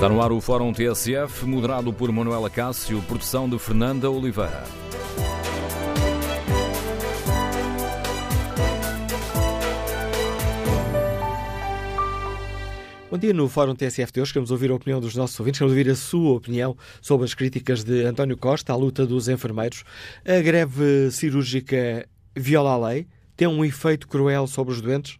Está no ar o Fórum TSF, moderado por Manuela Cássio, produção de Fernanda Oliveira. Bom dia, no Fórum TSF de hoje queremos ouvir a opinião dos nossos ouvintes, queremos ouvir a sua opinião sobre as críticas de António Costa à luta dos enfermeiros. A greve cirúrgica viola a lei, tem um efeito cruel sobre os doentes?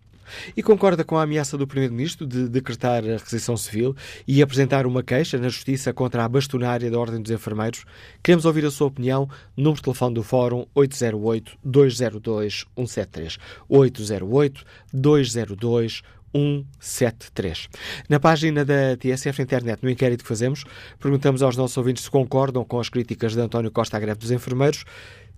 E concorda com a ameaça do Primeiro-Ministro de decretar a requisição civil e apresentar uma queixa na Justiça contra a bastonária da Ordem dos Enfermeiros? Queremos ouvir a sua opinião. Número de telefone do Fórum 808-202-173. 808-202-173. 173. Na página da TSF Internet, no inquérito que fazemos, perguntamos aos nossos ouvintes se concordam com as críticas de António Costa à greve dos enfermeiros.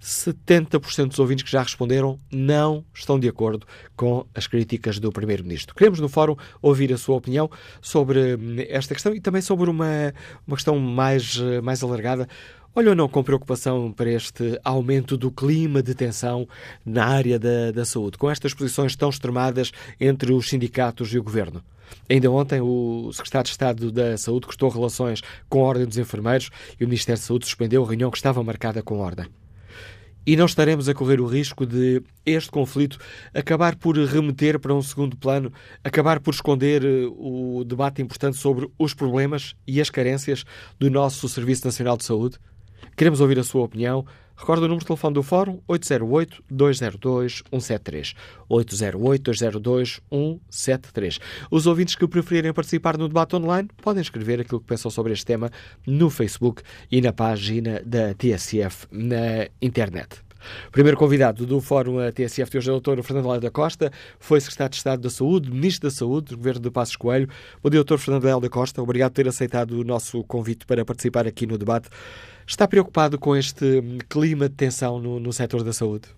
70% dos ouvintes que já responderam não estão de acordo com as críticas do Primeiro-Ministro. Queremos, no fórum, ouvir a sua opinião sobre hum, esta questão e também sobre uma, uma questão mais, mais alargada. Olha ou não com preocupação para este aumento do clima de tensão na área da, da saúde, com estas posições tão extremadas entre os sindicatos e o governo? Ainda ontem, o secretário de Estado da Saúde cortou relações com a Ordem dos Enfermeiros e o Ministério da Saúde suspendeu a reunião que estava marcada com a Ordem. E não estaremos a correr o risco de este conflito acabar por remeter para um segundo plano, acabar por esconder eh, o debate importante sobre os problemas e as carências do nosso Serviço Nacional de Saúde? Queremos ouvir a sua opinião. Recordo o número de telefone do Fórum 808-202-173. 808-202-173. Os ouvintes que preferirem participar no debate online podem escrever aquilo que pensam sobre este tema no Facebook e na página da TSF na internet. Primeiro convidado do Fórum TSF de hoje é o Dr. Fernando Léo da Costa, foi Secretário de Estado da Saúde, Ministro da Saúde do Governo de Passos Coelho. Bom dia, Dr. Fernando Léo da Costa. Obrigado por ter aceitado o nosso convite para participar aqui no debate. Está preocupado com este clima de tensão no, no setor da saúde?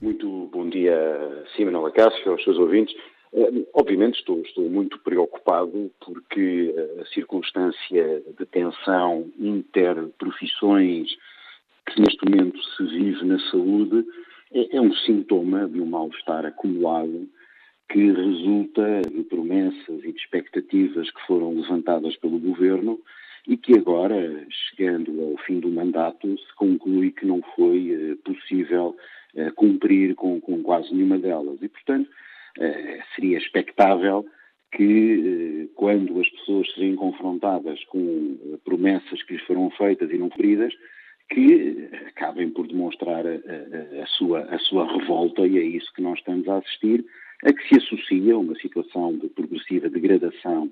Muito bom dia, Simão Acácio, aos seus ouvintes. Uh, obviamente estou, estou, muito preocupado porque a circunstância de tensão interprofissões que neste momento se vive na saúde é, é um sintoma de um mal-estar acumulado que resulta de promessas e de expectativas que foram levantadas pelo governo e que agora, chegando ao fim do mandato, se conclui que não foi eh, possível eh, cumprir com, com, quase nenhuma delas. E, portanto, eh, seria expectável que, quando as pessoas se veem confrontadas com promessas que lhes foram feitas e não cumpridas, que acabem por demonstrar a, a, a, sua, a sua revolta, e é isso que nós estamos a assistir, a que se associa uma situação de progressiva degradação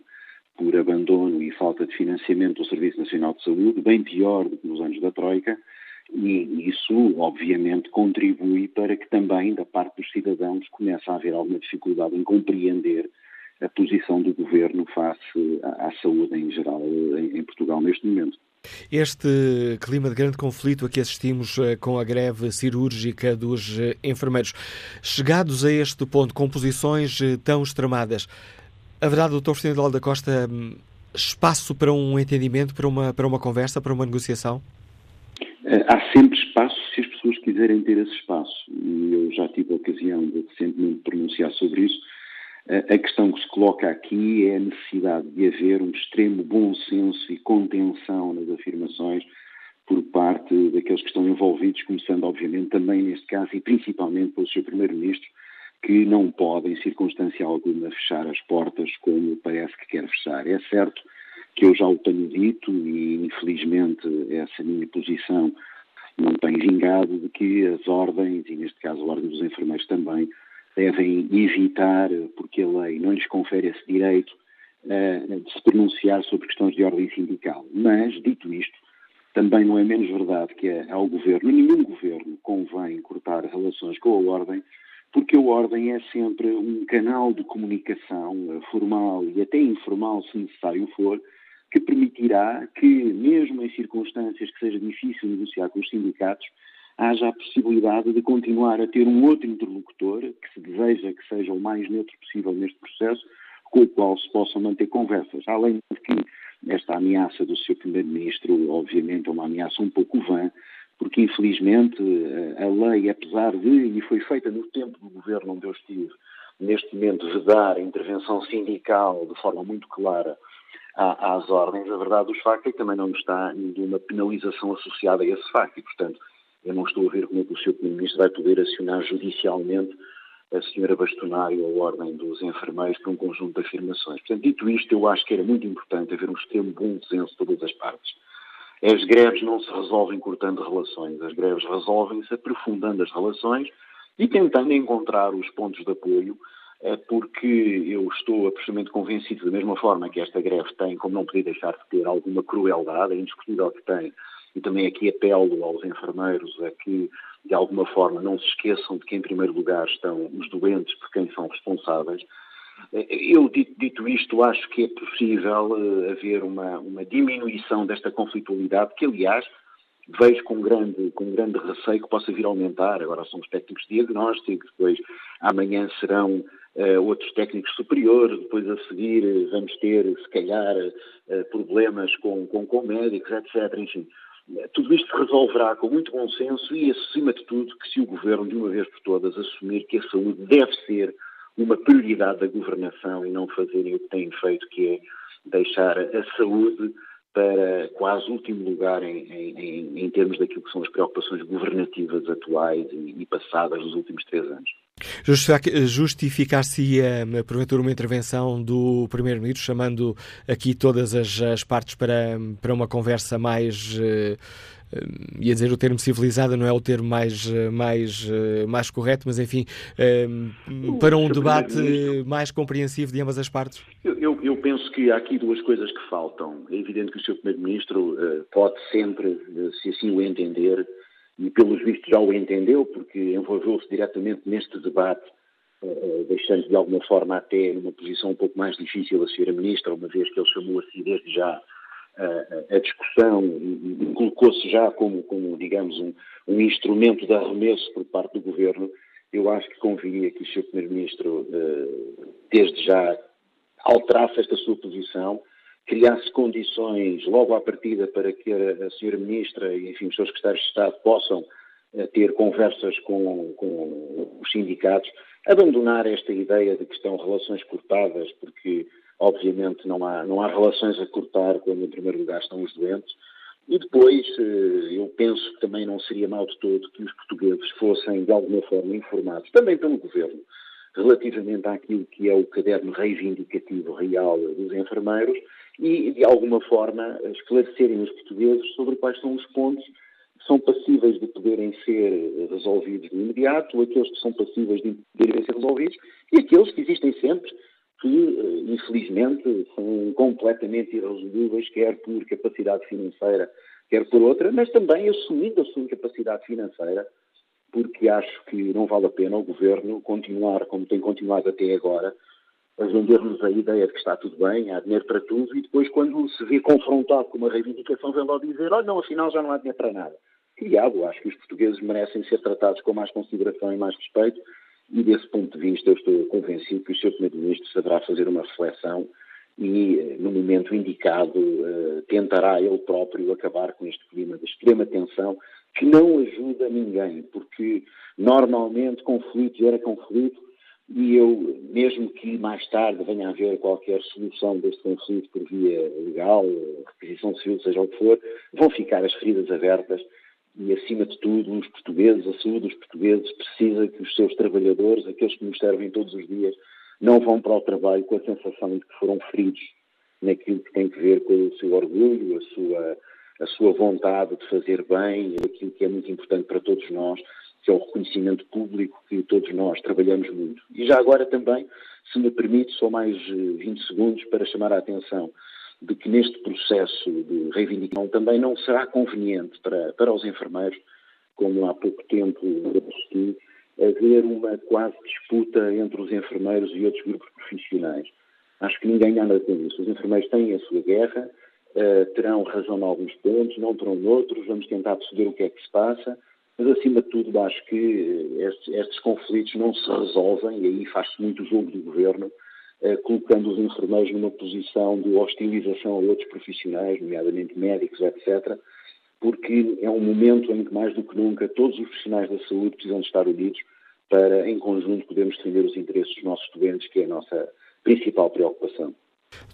por abandono e falta de financiamento do Serviço Nacional de Saúde, bem pior do que nos anos da Troika, e isso, obviamente, contribui para que também, da parte dos cidadãos, comece a haver alguma dificuldade em compreender a posição do governo face à, saúde em geral em, Portugal neste momento. Este clima de grande conflito a que assistimos eh, com a greve cirúrgica dos eh, enfermeiros, chegados a este ponto, com posições eh, tão extremadas, Haverá, doutor Fernando da Costa, hum, espaço para um entendimento, para uma, para uma conversa, para uma negociação? Há sempre espaço se as pessoas quiserem ter esse espaço. E eu já tive a ocasião de recentemente pronunciar sobre isso. A questão que se coloca aqui é a necessidade de haver um extremo bom senso e contenção nas afirmações por parte daqueles que estão envolvidos, começando, obviamente, também neste caso e principalmente pelo Sr. Primeiro-Ministro, que não pode, em circunstância alguma, fechar as portas como parece que quer fechar. É certo que eu já o tenho dito e, infelizmente, essa minha posição não tem vingado de que as ordens, e neste caso a Ordem dos Enfermeiros também, devem evitar, porque a lei não lhes confere esse direito, uh, de se pronunciar sobre questões de ordem sindical. Mas, dito isto, também não é menos verdade que ao governo, nenhum governo convém cortar relações com a ordem porque a ordem é sempre um canal de comunicação eh, formal e até informal, se necessário for, que permitirá que, mesmo em circunstâncias que seja difícil negociar com os sindicatos, haja a possibilidade de continuar a ter um outro interlocutor, que se deseja que seja o mais neutro possível neste processo, com o qual se possam manter conversas. Além de que esta ameaça do Sr. Primeiro-Ministro, obviamente, é uma ameaça um pouco vã, porque infelizmente a lei, apesar de, e foi feita no tempo do governo onde eu estive, neste momento vedar a intervenção sindical de forma muito clara às ordens, a verdade dos factos é que também não está nenhuma penalização associada a esse facto e, portanto, eu não estou a ver como é que o Sr. Primeiro-Ministro vai poder acionar judicialmente a senhora Bastonário ou a Ordem dos Enfermeiros por um conjunto de afirmações. Portanto, dito isto, eu acho que era muito importante haver um extremo bom senso de todas as partes. As greves não se resolvem cortando relações, as greves resolvem-se aprofundando as relações e tentando encontrar os pontos de apoio, eh, porque eu estou absolutamente convencido, da mesma forma que esta greve tem, como não podia deixar de ter, alguma crueldade, é indiscutível que tem, e também aqui apelo aos enfermeiros a que, de alguma forma, não se esqueçam de que, em primeiro lugar, estão os doentes por quem são responsáveis. Eu, dito, dito isto, acho que é possível uh, haver uma, uma diminuição desta conflitualidade, que, aliás, vejo com grande, com grande receio que possa vir a aumentar. Agora somos técnicos de diagnóstico, depois amanhã serão uh, outros técnicos superiores, depois a seguir uh, vamos ter, se calhar, uh, problemas com, com, com médicos, etc. Enfim, tudo isto resolverá com muito bom senso e, acima de tudo, que se o Governo, de uma vez por todas, assumir que a saúde deve ser uma prioridade da governação e não fazerem o que têm feito, que é deixar a saúde para quase último lugar em, em, em, termos daquilo que são as preocupações governativas atuais e, e passadas dos últimos três anos. Justificar-se-ia, porventura, uma intervenção do Primeiro-Ministro, chamando aqui todas as, as, partes para, para uma conversa mais. Uh, ia dizer o termo civilizada, não é o termo mais, mais, mais correto, mas enfim, para um debate mais compreensivo de ambas as partes? Eu, eu, eu, penso que há aqui duas coisas que faltam. É evidente que o Sr. Primeiro-Ministro pode sempre, se assim o entender, e pelos vistos já o entendeu, porque envolveu-se diretamente neste debate, uh, deixando de alguma forma até numa posição um pouco mais difícil a Sra. Ministra, uma vez que ele chamou assim desde já uh, a discussão e colocou-se já como, como digamos, um, um, instrumento de arremesso por parte do Governo, eu acho que convinha que o Sr. Primeiro-Ministro, desde já, alterasse esta sua posição criasse condições logo à partida para que a, a senhora Ministra e, enfim, os seus secretários de Estado possam uh, ter conversas com, com, os sindicatos, abandonar esta ideia de que estão relações cortadas, porque, obviamente, não há, não há relações a cortar quando, em primeiro lugar, estão os doentes. E depois, uh, eu penso que também não seria mal de todo que os portugueses fossem, de alguma forma, informados, também pelo Governo, relativamente àquilo que é o caderno reivindicativo real dos enfermeiros e, de alguma forma, esclarecerem os portugueses sobre quais são os pontos que são passíveis de poderem ser resolvidos de imediato, aqueles que são passíveis de poderem ser resolvidos e aqueles que existem sempre que, eh, infelizmente, são completamente irresolvíveis, quer por capacidade financeira, quer por outra, mas também assumindo a sua incapacidade financeira, porque acho que não vale a pena o Governo continuar como tem continuado até agora, a vender-nos a ideia de que está tudo bem, há dinheiro para tudo, e depois, quando se vê confrontado com uma reivindicação, vem logo dizer: olha, não, afinal já não há dinheiro para nada. Diabo, acho que os portugueses merecem ser tratados com mais consideração e mais respeito, e desse ponto de vista, eu estou convencido que o Sr. Primeiro-Ministro saberá fazer uma reflexão e, eh, no momento indicado, eh, tentará ele próprio acabar com este clima de extrema tensão que não ajuda ninguém, porque normalmente conflito gera conflito e eu, mesmo que mais tarde venha a haver qualquer solução deste conflito por via legal, requisição civil, seja o que for, vão ficar as feridas abertas e, acima de tudo, os portugueses, a saúde dos portugueses precisa que os seus trabalhadores, aqueles que nos servem todos os dias, não vão para o trabalho com a sensação de que foram feridos naquilo que tem que ver com o seu orgulho, a sua, a sua vontade de fazer bem, aquilo que é muito importante para todos nós, que é o reconhecimento público que todos nós trabalhamos muito. E já agora também, se me permite, só mais 20 eh, segundos para chamar a atenção de que neste processo de reivindicação também não será conveniente para, para os enfermeiros, como há pouco tempo assisti, haver uma quase disputa entre os enfermeiros e outros grupos profissionais. Acho que ninguém anda com isso. Os enfermeiros têm a sua guerra, uh, terão razão em alguns pontos, não terão noutros, vamos tentar perceber o que é que se passa mas, acima de tudo, acho que estes, estes conflitos não se resolvem, e aí faz-se muito jogo do governo, eh, colocando os enfermeiros numa posição de hostilização a outros profissionais, nomeadamente médicos, etc., porque é um momento em que, mais do que nunca, todos os profissionais da saúde precisam de estar unidos para, em conjunto, podermos defender os interesses dos nossos doentes, que é a nossa principal preocupação.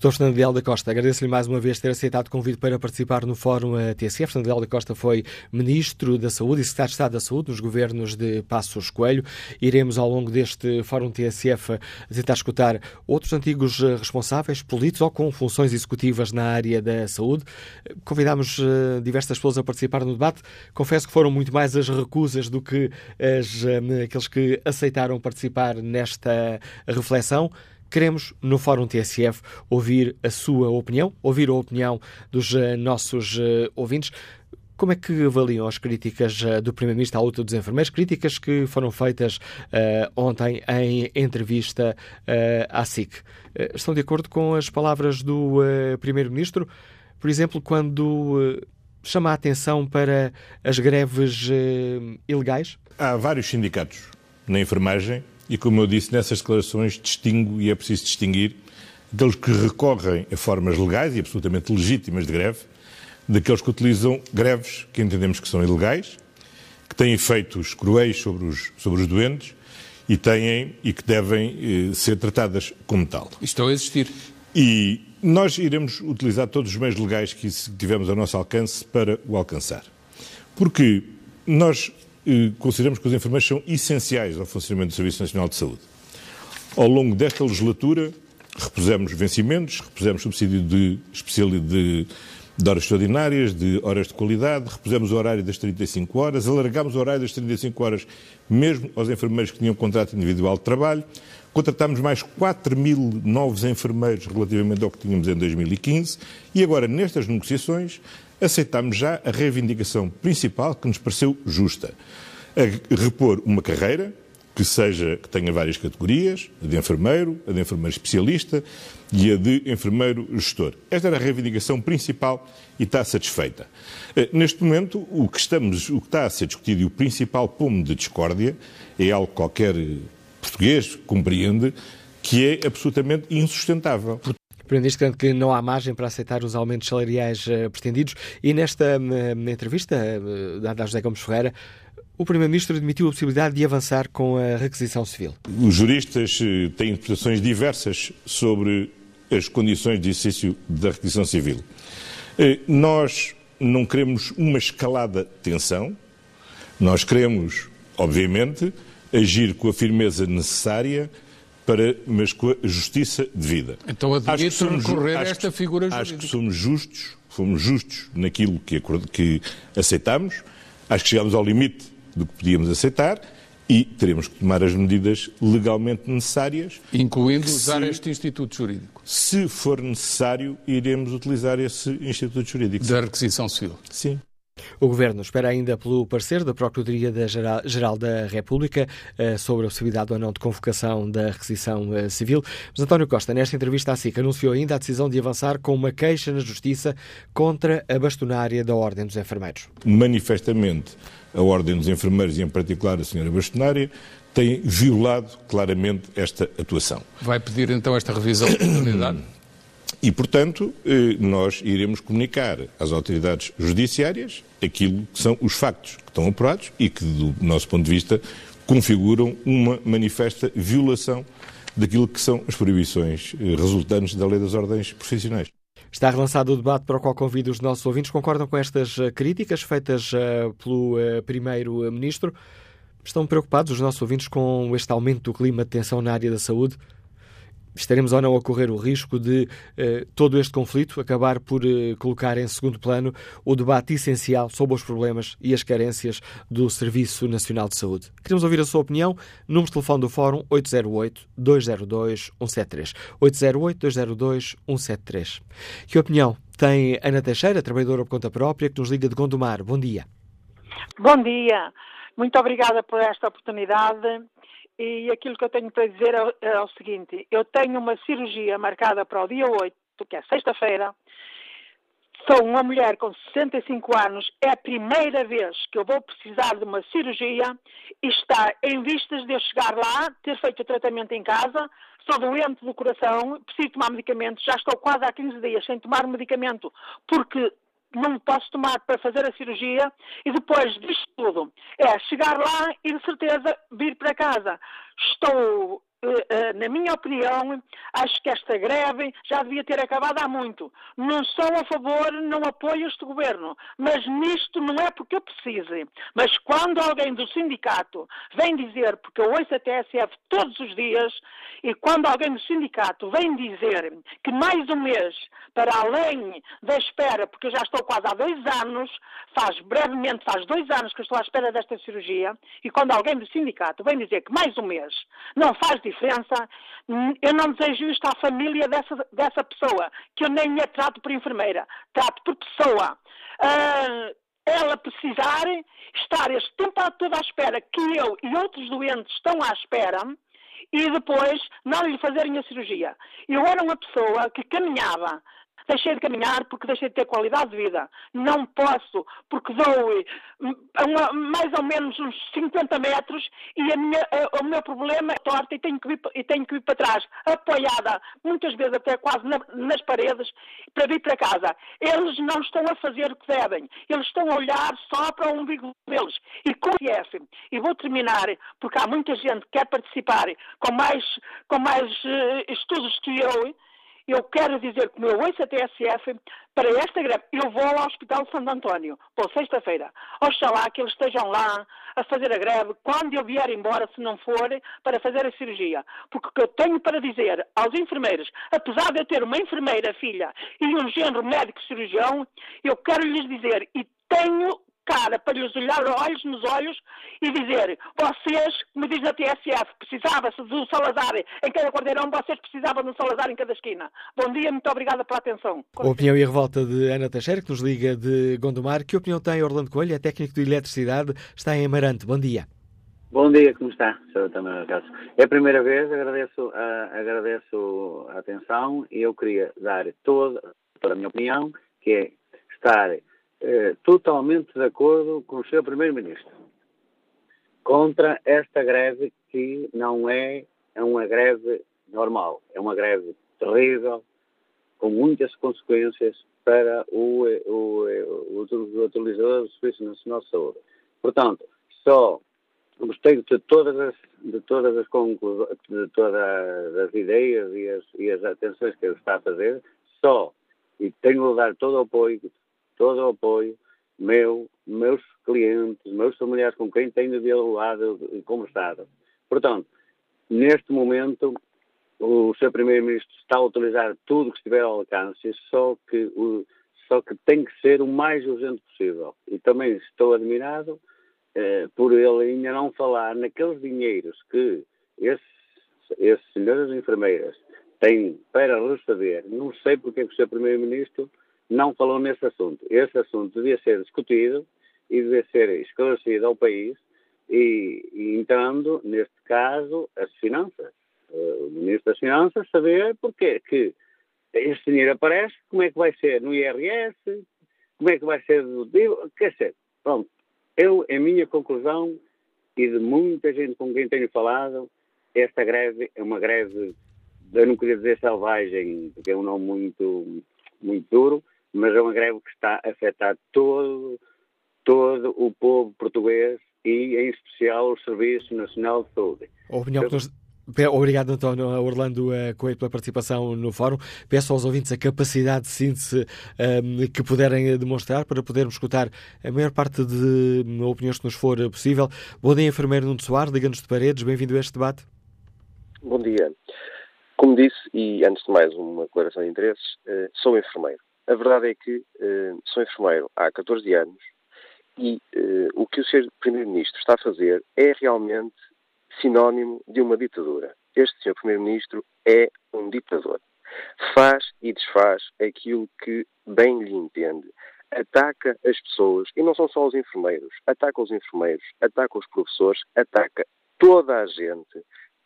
Dr. Fernando Leal da Costa, agradeço-lhe mais uma vez ter aceitado o convite para participar no Fórum TSF. Fernando Leal da Costa foi Ministro da Saúde e Secretário de Estado da Saúde nos governos de Passos Coelho. Iremos, ao longo deste Fórum TSF, tentar escutar outros antigos responsáveis, políticos ou com funções executivas na área da saúde. Convidámos eh, diversas pessoas a participar no debate. Confesso que foram muito mais as recusas do que as, eh, aqueles que aceitaram participar nesta reflexão. Queremos, no Fórum TSF, ouvir a sua opinião, ouvir a opinião dos uh, nossos uh, ouvintes. Como é que avaliam as críticas uh, do Primeiro-Ministro à luta dos enfermeiros? Críticas que foram feitas ontem em entrevista à SIC. estão de acordo com as palavras do Primeiro-Ministro? Por exemplo, quando chama a atenção para as greves ilegais? Há vários sindicatos na enfermagem e, como eu disse nessas declarações, distingo e é preciso distinguir aqueles que recorrem a formas legais e absolutamente legítimas de greve, daqueles que utilizam greves que entendemos que são ilegais, que têm efeitos cruéis sobre os, sobre os doentes e têm e que devem eh, ser tratadas como tal. Estão a existir. E nós iremos utilizar todos os meios legais que tivemos ao nosso alcance para o alcançar. Porque nós consideramos que os enfermeiros são essenciais ao funcionamento do Serviço Nacional de Saúde. Ao longo desta legislatura, repusemos vencimentos, repusemos subsídio de, de, de horas extraordinárias, de horas de qualidade, repusemos o horário das 35 horas, alargámos o horário das 35 horas mesmo aos enfermeiros que tinham contrato individual de trabalho, contratámos mais 4 mil novos enfermeiros relativamente ao que tínhamos em 2015 e agora, nestas negociações, aceitámos já a reivindicação principal que nos pareceu justa. Repor uma carreira que seja que tenha várias categorias, a de enfermeiro, a de enfermeiro especialista e a de enfermeiro gestor. Esta era a reivindicação principal e está satisfeita. Eh, neste momento, o que, estamos, o que está a ser discutido e o principal pomo de discórdia é algo que qualquer português compreende, que é absolutamente insustentável. Primeiro-Ministro que não há margem para aceitar os aumentos salariais uh, pretendidos e nesta uh, entrevista uh, dada a José Gomes Ferreira, o Primeiro-Ministro admitiu a possibilidade de avançar com a requisição civil. Os juristas têm interpretações diversas sobre as condições de exercício da requisição civil. Nós não queremos uma escalada de tensão, nós queremos, obviamente, agir com a firmeza necessária para, mas com a justiça devida. Então admite recorrer a esta figura jurídica. Acho que somos justos, fomos justos naquilo que, que aceitamos, acho que chegámos ao limite do que podíamos aceitar e teremos que tomar as medidas legalmente necessárias. Incluindo usar se, este Instituto Jurídico. Se for necessário, iremos utilizar esse Instituto Jurídico. Da requisição civil. Sim. O Governo espera ainda pelo parecer da Procuradoria-Geral da República eh, sobre a possibilidade ou não de convocação da requisição eh, civil. Mas António Costa, nesta entrevista à SIC, anunciou ainda a decisão de avançar com uma queixa na Justiça contra a bastonária da Ordem dos Enfermeiros. Manifestamente, a Ordem dos Enfermeiros, e em particular a senhora bastonária, tem violado claramente esta atuação. Vai pedir então esta revisão de oportunidade? E, portanto, eh, nós iremos comunicar às autoridades judiciárias aquilo que são os factos que estão apurados e que, do nosso ponto de vista, configuram uma manifesta violação daquilo que são as proibições eh, resultantes da Lei das Ordens Profissionais. Está relançado o debate para o qual convido os nossos ouvintes. Concordam com estas eh, críticas feitas pelo Primeiro-Ministro? Estão preocupados os nossos ouvintes com este aumento do clima de tensão na área da saúde? Estaremos ou não a correr o risco de eh, todo este conflito acabar por eh, colocar em segundo plano o debate essencial sobre os problemas e as carências do Serviço Nacional de Saúde. Queremos ouvir a sua opinião. Número de telefone do Fórum 808-202-173. 808-202-173. Que opinião tem Ana Teixeira, trabalhadora por conta própria, que nos liga de Gondomar? Bom dia. Bom dia. Muito obrigada por esta oportunidade e aquilo que eu tenho para dizer é, é, o seguinte: eu tenho uma cirurgia marcada para o dia 8, que é sexta-feira. Sou uma mulher com 65 anos, é a primeira vez que eu vou precisar de uma cirurgia e está em vistas de eu chegar lá, ter feito o tratamento em casa. Sou doente do coração, preciso tomar medicamentos, já estou quase há 15 dias sem tomar medicamento porque não posso tomar para fazer a cirurgia e depois disto tudo é chegar lá e de certeza vir para casa. Estou eh, eh, na minha opinião, acho que esta greve já devia ter acabado há muito. Não sou a favor, não apoio este governo, mas nisto não é porque eu precise. Mas quando alguém do sindicato vem dizer, porque eu ouço a TSF todos os dias, e quando alguém do sindicato vem dizer que mais um mês, para além da espera, porque eu já estou quase há dois anos, faz brevemente, faz dois anos que estou à espera desta cirurgia, e quando alguém do sindicato vem dizer que mais um mês não faz diferença, eu não desejo isto à família dessa, dessa pessoa, que eu nem a trato por enfermeira, trato por pessoa. Uh, ela precisar estar este tempo todo à espera que eu e outros doentes estão à espera e depois não lhe fazerem a cirurgia. Eu era uma pessoa que caminhava deixei de caminhar porque deixei de ter qualidade de vida. Não posso, porque dou hum, uma, mais ou menos uns 50 metros e minha, o meu problema é torta e tenho, que vir, e tenho que vir para trás, apoiada, muitas vezes até quase na, nas paredes, para vir para casa. Eles não estão a fazer o que devem. Eles estão a olhar só para o umbigo deles. E com o IF, e vou terminar, porque há muita gente que quer participar com mais, com mais uh, estudos que eu, eu quero dizer que meu ouço a TSF, para esta greve, eu vou ao Hospital Santo António, por sexta-feira. Oxalá que eles estejam lá a fazer a greve quando eu vier embora, se não for, para fazer a cirurgia. Porque o que eu tenho para dizer aos enfermeiros, apesar de eu ter uma enfermeira filha e um género médico cirurgião, eu quero lhes dizer, e tenho cara para lhes olhar olhos nos olhos e dizer vocês, me diz na TSF, precisava-se do Salazar em cada quarteirão, vocês precisavam de um Salazar em cada esquina. Bom dia, muito obrigada pela atenção. A opinião e a revolta de Ana Teixeira, que nos liga de Gondomar. Que opinião tem Orlando Coelho, é técnico de eletricidade, está em Amarante. Bom dia. Bom dia, como está, Sr. Também Caso? É a primeira vez, agradeço a, agradeço a atenção e eu queria dar toda, toda a minha opinião, que é estar eh, totalmente de acordo com o Sr. Primeiro-Ministro contra esta greve que não é, é uma greve normal, é uma greve terrível, com muitas consequências para o, o, o, o utilizador do Serviço Nacional de Saúde. Portanto, só gostei de todas as, de todas as conclusões, de todas as ideias e as, e as atenções que ele está a fazer, só, e tenho de dar todo o apoio todo o apoio meu, meus clientes, meus familiares com quem tenho dialogado e conversado. Portanto, neste momento, o Sr. Primeiro-Ministro está a utilizar tudo que estiver ao alcance, só que, só que tem que ser o mais urgente possível. E também estou admirado eh, por ele ainda não falar naqueles dinheiros que esses, esses senhores enfermeiras têm para receber. Não sei porque é que o Sr. Primeiro-Ministro não falou nesse assunto. Esse assunto devia ser discutido e devia ser esclarecido ao país e, e entrando, neste caso, as finanças. Uh, o Ministro das Finanças saber porque que esse dinheiro aparece, como é que vai ser no IRS, como é que vai ser do quer dizer, pronto, eu, a minha conclusão e de muita gente com quem tenho falado, esta greve é uma greve, eu não queria dizer selvagem, porque é um nome muito, muito duro, mas é uma greve que está a afetar todo, todo o povo português e, em especial, o Serviço Nacional de Saúde. A opinião que. Obrigado, António Orlando eh, Coelho, pela participação no fórum. Peço aos ouvintes a capacidade de síntese um, ehm, que puderem demonstrar para podermos escutar a maior parte de opiniões que nos for possível. Bom dia, enfermeiro Nuno Soares, Liga-nos de Paredes. Bem-vindo a este debate. Bom dia. Como disse, e antes de mais uma declaração de interesses, uh, sou enfermeiro. A verdade é que uh, sou enfermeiro há 14 anos e uh, o que o Sr. Primeiro-Ministro está a fazer é realmente sinónimo de uma ditadura. Este Sr. Primeiro-Ministro é um ditador. Faz e desfaz aquilo que bem lhe entende. Ataca as pessoas, e não são só os enfermeiros, ataca os enfermeiros, ataca os professores, ataca toda a gente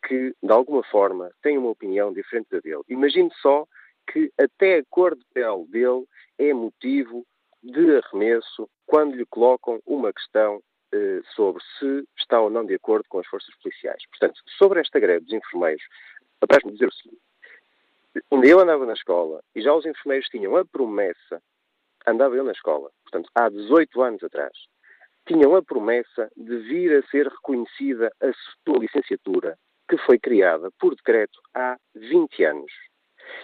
que, de alguma forma, tem uma opinião diferente da dele. Imagine só que até a cor de pele dele é motivo de arremesso quando lhe colocam uma questão eh, sobre se está ou não de acordo com as forças policiais. Portanto, sobre esta greve dos enfermeiros, apetece-me dizer o seguinte. Onde eu andava na escola e já os enfermeiros tinham a promessa, andava eu na escola, portanto, há 18 anos atrás, tinham a promessa de vir a ser reconhecida a sua licenciatura que foi criada por decreto há 20 anos.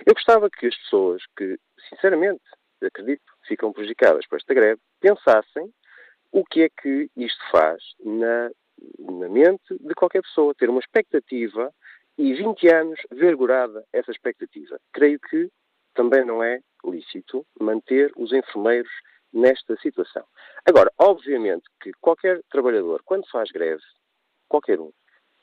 Eu gostava que as pessoas que, sinceramente, acredito, ficam prejudicadas por esta greve, pensassem o que é que isto faz na, na mente de qualquer pessoa, ter uma expectativa e 20 anos vergurada essa expectativa. Creio que também não é lícito manter os enfermeiros nesta situação. Agora, obviamente que qualquer trabalhador, quando faz greve, qualquer um,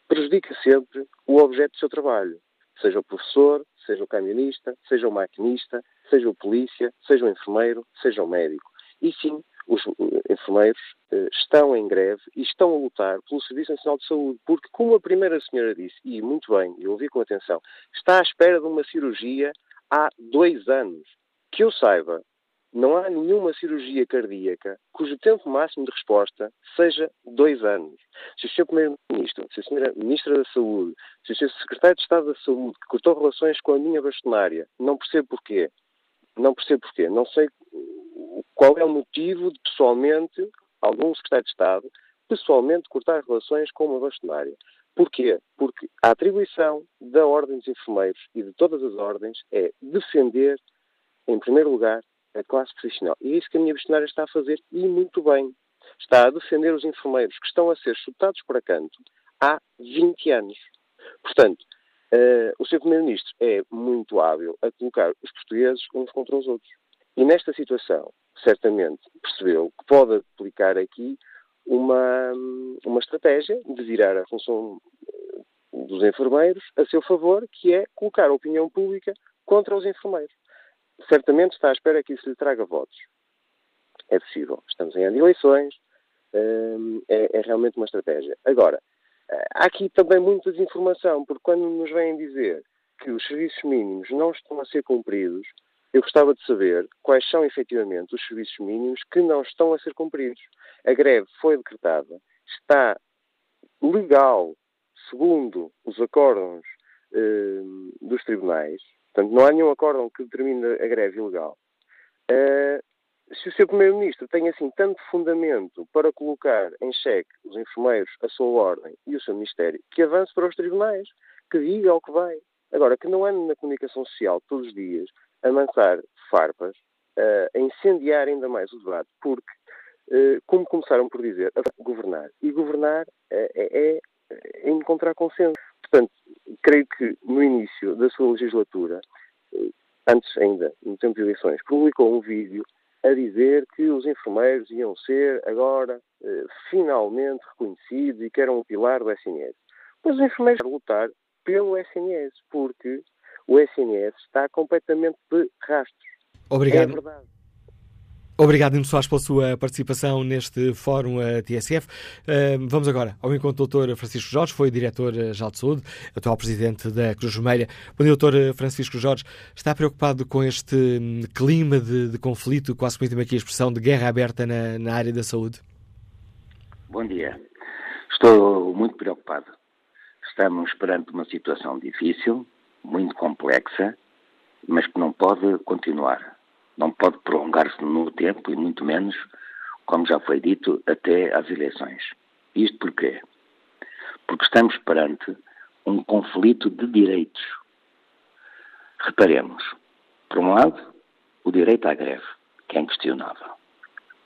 prejudica sempre o objeto do seu trabalho. Seja o professor, seja o camionista, seja o maquinista, seja o polícia, seja o enfermeiro, seja o médico. E sim, os eh, enfermeiros eh, estão em greve e estão a lutar pelo Serviço Nacional de Saúde, porque, como a primeira senhora disse, e muito bem, eu ouvi com atenção, está à espera de uma cirurgia há dois anos. Que eu saiba, não há nenhuma cirurgia cardíaca cujo tempo máximo de resposta seja dois anos. Se o Sr. Primeiro-Ministro, se a Sra. Ministra da Saúde, se o Sr. Secretário de Estado da Saúde, que cortou relações com a minha bastonária, não percebo porquê. Não percebo porquê. Não sei qual é o motivo de, pessoalmente, algum Secretário de Estado, pessoalmente cortar relações com uma bastonária. Porquê? Porque a atribuição da Ordem dos Enfermeiros e de todas as ordens é defender, em primeiro lugar, a classe profissional. E é isso que a minha missionária está a fazer, e muito bem. Está a defender os enfermeiros que estão a ser chutados para canto há 20 anos. Portanto, uh, o Sr. Primeiro-Ministro é muito hábil a colocar os portugueses uns contra os outros. E nesta situação, certamente percebeu que pode aplicar aqui uma, uma estratégia de virar a função eh, dos enfermeiros a seu favor, que é colocar a opinião pública contra os enfermeiros certamente está à espera que isso lhe traga votos. É possível. Estamos em ano de eleições, hum, é, é, realmente uma estratégia. Agora, há aqui também muita desinformação, porque quando nos vêm dizer que os serviços mínimos não estão a ser cumpridos, eu gostava de saber quais são efetivamente os serviços mínimos que não estão a ser cumpridos. A greve foi decretada, está legal, segundo os acórdãos eh, dos tribunais, Portanto, não há nenhum acórdão que determine a greve ilegal. Uh, se o seu Primeiro-Ministro tem assim tanto fundamento para colocar em xeque os enfermeiros, a sua ordem e o seu Ministério, que avance para os tribunais, que diga ao que vai. Agora, que não ande na comunicação social todos os dias a lançar farpas, uh, a incendiar ainda mais o debate, porque, uh, como começaram por dizer, governar. E governar é, é encontrar consenso. Portanto, creio que no início da sua legislatura, eh, antes ainda, no tempo de eleições, publicou um vídeo a dizer que os enfermeiros iam ser agora eh, finalmente reconhecidos e que eram um pilar do SNS. Mas os enfermeiros vão lutar pelo SNS, porque o SNS está completamente de rastros. Obrigado. É. Obrigado, Nuno Soares, pela sua participação neste Fórum TSF. Vamos agora ao encontro do Dr. Francisco Jorge, foi diretor-geral de saúde, atual presidente da Cruz Vermelha. Bom dia, Dr. Francisco Jorge. Está preocupado com este hum, clima de, de conflito, quase permite-me aqui a expressão, de guerra aberta na, na área da saúde? Bom dia. Estou muito preocupado. Estamos perante uma situação difícil, muito complexa, mas que não pode continuar não pode prolongar-se no tempo e muito menos, como já foi dito, até às eleições. Isto porquê? Porque estamos perante um conflito de direitos. Reparemos, por um lado, o direito à greve, que é inquestionável.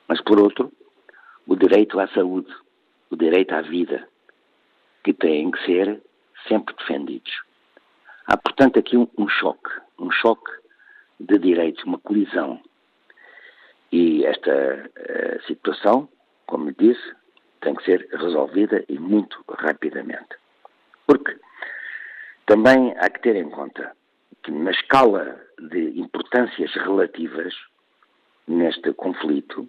Mas por outro, o direito à saúde, o direito à vida, que têm que ser sempre defendidos. Há, portanto, aqui um, um choque, um choque de direitos, uma colisão. E esta uh, situação, como disse, tem que ser resolvida e muito rapidamente. Porque também há que ter em conta que na escala de importâncias relativas neste conflito,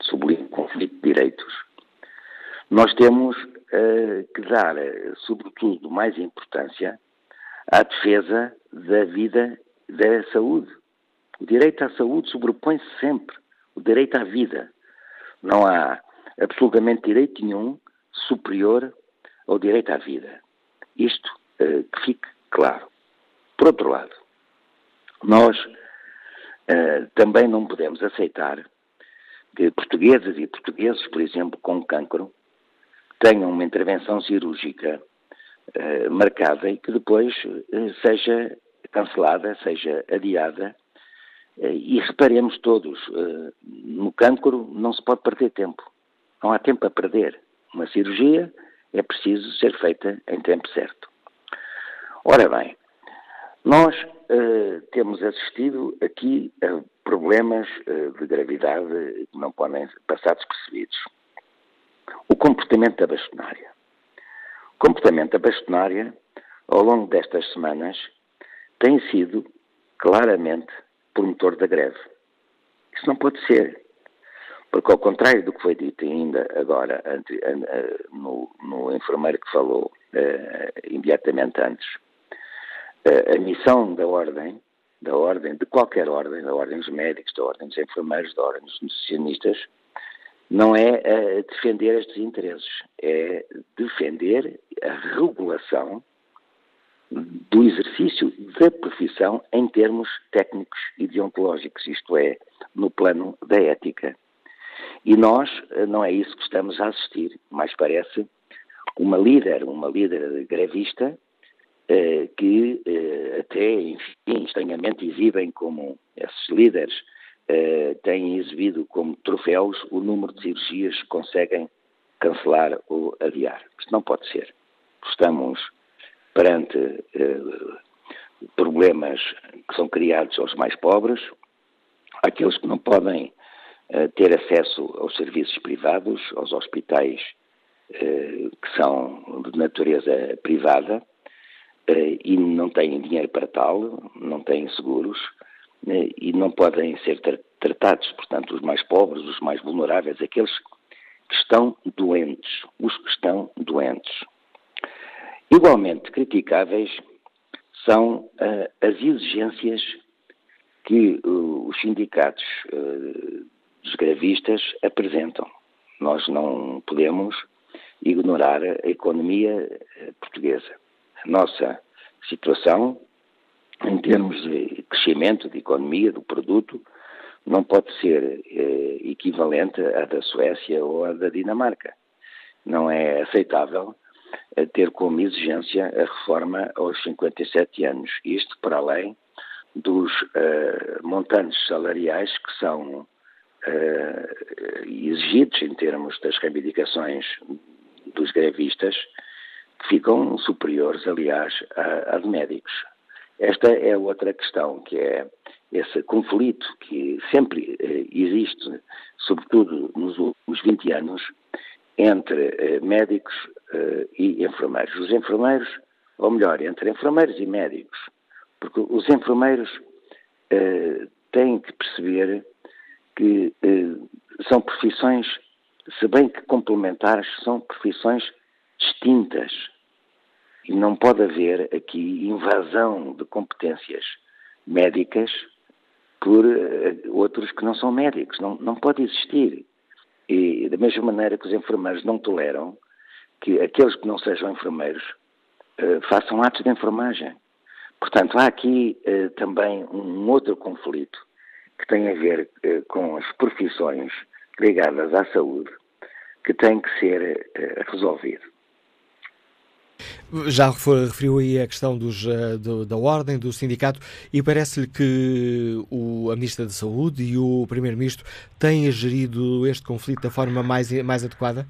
sublinho conflito de direitos, nós temos uh, que dar, sobretudo, mais importância à defesa da vida da saúde. O direito à saúde sobrepõe-se sempre o direito à vida. Não há absolutamente direito nenhum superior ao direito à vida. Isto uh, que fique claro. Por outro lado, nós uh, também não podemos aceitar que portuguesas e portugueses, por exemplo, com cancro, tenham uma intervenção cirúrgica uh, marcada e que depois uh, seja cancelada, seja adiada. e reparemos todos, no cancro não se pode perder tempo. Não há tempo a perder. Uma cirurgia é preciso ser feita em tempo certo. Ora bem, nós uh, temos assistido aqui a problemas de gravidade que não podem passar despercebidos. O comportamento da bastonária. O comportamento da bastonária, ao longo destas semanas, tem sido claramente promotor da greve. Isso não pode ser. Porque, ao contrário do que foi dito ainda agora no, no enfermeiro que falou uh, imediatamente antes, uh, a missão da ordem, da ordem, de qualquer ordem, da ordem dos médicos, da ordem dos enfermeiros, da ordem dos nutricionistas, não é uh, defender estes interesses, é defender a regulação do exercício da profissão em termos técnicos e deontológicos, isto é, no plano da ética. E nós eh, não é isso que estamos a assistir, mas parece uma líder, uma líder grevista eh, que eh, até, enfim, estranhamente exibem como esses líderes têm exibido como troféus o número de cirurgias que conseguem cancelar ou adiar. Isto não pode ser. Estamos perante eh, problemas que são criados aos mais pobres, aqueles que não podem ter acesso aos serviços privados, aos hospitais eh, que são de natureza privada eh, e não têm dinheiro para tal, não têm seguros eh, e não podem ser tratados, portanto, os mais pobres, os mais vulneráveis, aqueles que estão doentes, os que estão doentes. Igualmente criticáveis são as exigências que os sindicatos dos gravistas apresentam. Nós não podemos ignorar a economia portuguesa. A nossa situação, em termos de crescimento de economia, do produto, não pode ser equivalente à da Suécia ou à da Dinamarca. Não é aceitável eh, ter como exigência a reforma aos 57 anos. Isto para além dos uh, montantes salariais que são uh, exigidos em termos das reivindicações dos grevistas, que ficam superiores, aliás, à de médicos. Esta é outra questão, que é esse conflito que sempre eh, existe, sobretudo nos últimos 20 anos, entre médicos e enfermeiros. Os enfermeiros, ou melhor, entre enfermeiros e médicos, porque os enfermeiros eh, têm que perceber que eh, são profissões, se bem que complementares, são profissões distintas. E não pode haver aqui invasão de competências médicas por outros que não são médicos. Não, não pode existir. E da mesma maneira que os enfermeiros não toleram que aqueles que não sejam enfermeiros uh, façam atos de enfermagem. Portanto, há aqui uh, também um outro conflito que tem a ver uh, com as profissões ligadas à saúde que tem que ser resolvido. Já referiu aí a questão dos, do, da ordem, do sindicato, e parece-lhe que o, a Ministra da Saúde e o Primeiro-Ministro têm gerido este conflito da forma mais, mais adequada?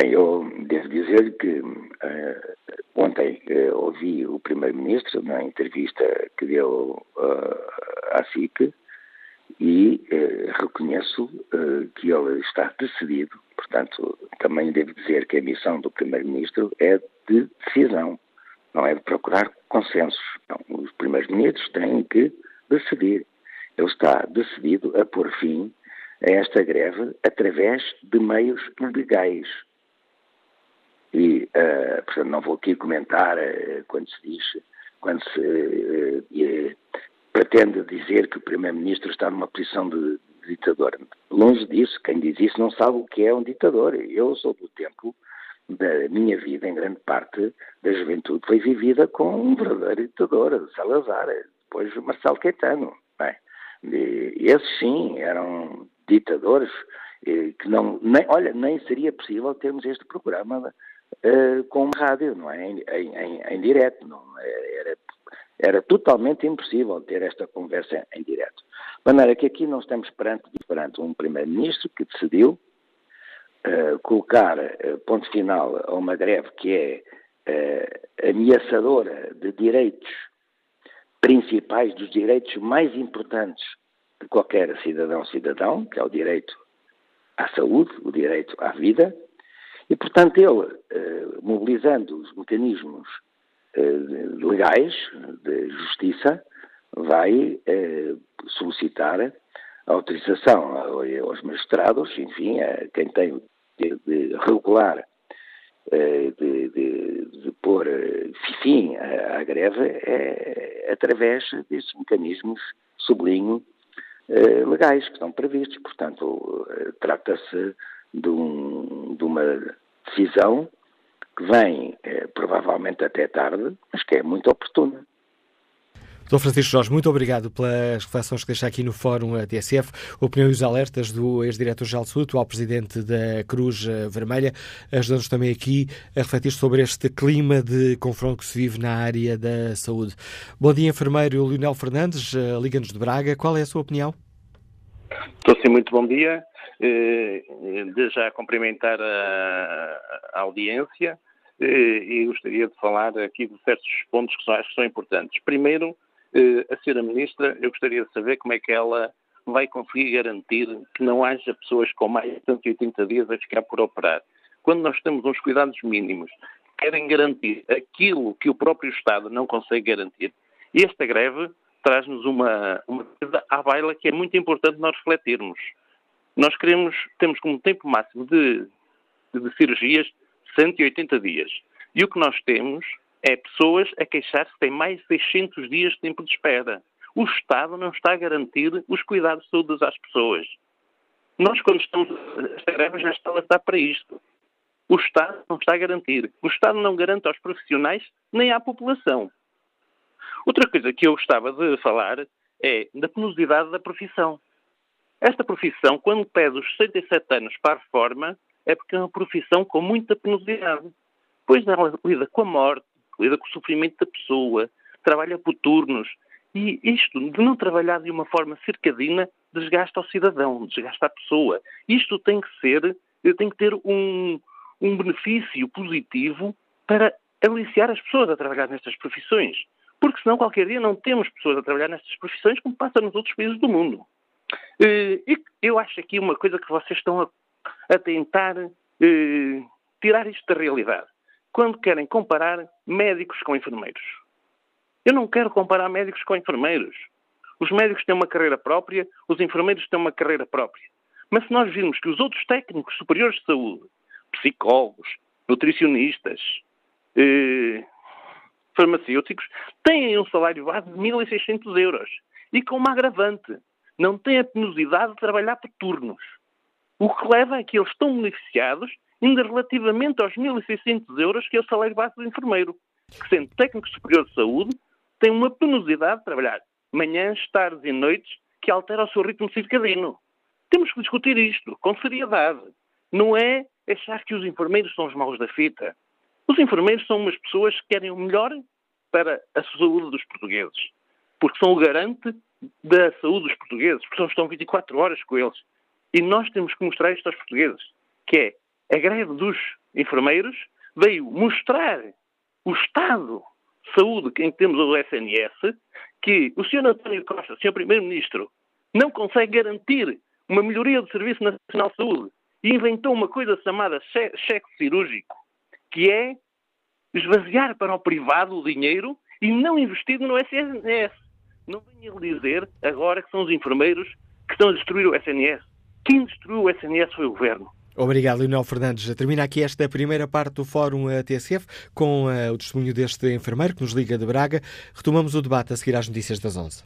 Bem, eu devo dizer que uh, ontem uh, ouvi o Primeiro-Ministro na entrevista que deu à SIC e reconheço que ele está decidido Portanto, também devo dizer que a missão do Primeiro-Ministro é de decisão, não é de procurar consensos. Não, os Primeiros-Ministros têm que decidir. Ele está decidido a pôr fim a esta greve através de meios legais. E, uh, portanto, não vou aqui comentar uh, quando se diz, quando se uh, pretende dizer que o Primeiro-Ministro está numa posição de ditador. Longe disso, quem diz isso não sabe o que é um ditador. Eu sou do tempo da minha vida, em grande parte da juventude, foi vivida com um verdadeiro ditador, Salazar, depois Marcelo Caetano. Bem, e esses sim eram ditadores que não, nem, olha, nem seria possível termos este programa uh, com rádio, não é? Em, em, em direto, não é? era, era totalmente impossível ter esta conversa em direto. De maneira que aqui não estamos perante, perante um primeiro-ministro que decidiu uh, colocar uh, ponto final a uma greve que é ameaçadora de direitos principais, dos direitos mais importantes de qualquer cidadão cidadão, que é o direito à saúde, o direito à vida, e, portanto, ele, eh, mobilizando os mecanismos eh, legais de justiça, vai eh, solicitar autorização aos magistrados, enfim, a quem tem de, regular, de, de, de, pôr fim à greve, é, através desses mecanismos, sublinho, legais que estão previstos. Portanto, trata-se de, um, de uma decisão que vem eh, provavelmente até tarde, mas que é muito oportuna. Dr. Francisco Jorge, muito obrigado pelas reflexões que deixa aqui no Fórum TSF, opinião e os alertas do ex-diretor-geral Saúde, atual presidente da Cruz Vermelha, ajudando-nos também aqui a refletir sobre este clima de confronto que se vive na área da saúde. Bom dia, enfermeiro Leonel Fernandes, eh, Liga-nos de Braga. Qual é a sua opinião? Estou sim, muito bom dia. Eh, de já cumprimentar a, audiência eh, e gostaria de falar aqui de certos pontos que acho que são importantes. Primeiro, a senhora Ministra, eu gostaria de saber como é que ela vai conseguir garantir que não haja pessoas com mais de 180 dias a ficar por operar. Quando nós temos uns cuidados mínimos, querem garantir aquilo que o próprio Estado não consegue garantir. E esta greve traz-nos uma, uma coisa à baila que é muito importante nós refletirmos. Nós queremos, temos como tempo máximo de, de cirurgias 180 dias. E o que nós temos é pessoas a queixar-se que têm mais de 600 dias de tempo de espera. O Estado não está a garantir os cuidados de saúde às pessoas. Nós, quando estamos. Esta greve já está a estar para isto. O Estado não está a garantir. O Estado não garante aos profissionais nem à população. Outra coisa que eu gostava de falar é da penosidade da profissão. Esta profissão, quando pede os 67 anos para a reforma, é porque é uma profissão com muita penosidade. Pois ela lida com a morte, lida com o sofrimento da pessoa, trabalha por turnos. E isto, de não trabalhar de uma forma circadina, desgasta o cidadão, desgasta a pessoa. Isto tem que ser, tem que ter um, um benefício positivo para aliciar as pessoas a trabalhar nestas profissões. Porque senão qualquer dia não temos pessoas a trabalhar nestas profissões como passa nos outros países do mundo. Eh, e eu acho aqui uma coisa que vocês estão a, a tentar eh, tirar isto da realidade. Quando querem comparar médicos com enfermeiros. Eu não quero comparar médicos com enfermeiros. Os médicos têm uma carreira própria, os enfermeiros têm uma carreira própria. Mas se nós virmos que os outros técnicos superiores de saúde, psicólogos, nutricionistas, eh, farmacêuticos, têm um salário base de 1.600 euros. E com uma agravante não têm a penosidade de trabalhar por turnos. O que leva a que eles estão beneficiados ainda relativamente aos 1.600 euros que é o salário base do enfermeiro, que sendo técnico superior de saúde, tem uma penosidade de trabalhar manhãs, tardes e noites que altera o seu ritmo circadiano. Temos que discutir isto com seriedade. Não é achar que os enfermeiros são os maus da fita. Os enfermeiros são umas pessoas que querem o melhor para a saúde dos portugueses, porque são o garante da saúde dos portugueses, porque estão 24 horas com eles. E nós temos que mostrar isto aos portugueses, que é a greve dos enfermeiros veio mostrar o estado de saúde em que temos o SNS, que o Sr. António Costa, Sr. Primeiro-Ministro, não consegue garantir uma melhoria do Serviço Nacional de Saúde e inventou uma coisa chamada cheque cirúrgico, que é esvaziar para o privado o dinheiro e não investir no SNS. Não venha lhe dizer agora que são os enfermeiros que estão a destruir o SNS. Quem destruiu o SNS foi o governo. Obrigado, Leonel Fernandes. Termina aqui esta primeira parte do Fórum TSF com uh, o testemunho deste enfermeiro que nos liga de Braga. Retomamos o debate a seguir às notícias das 11.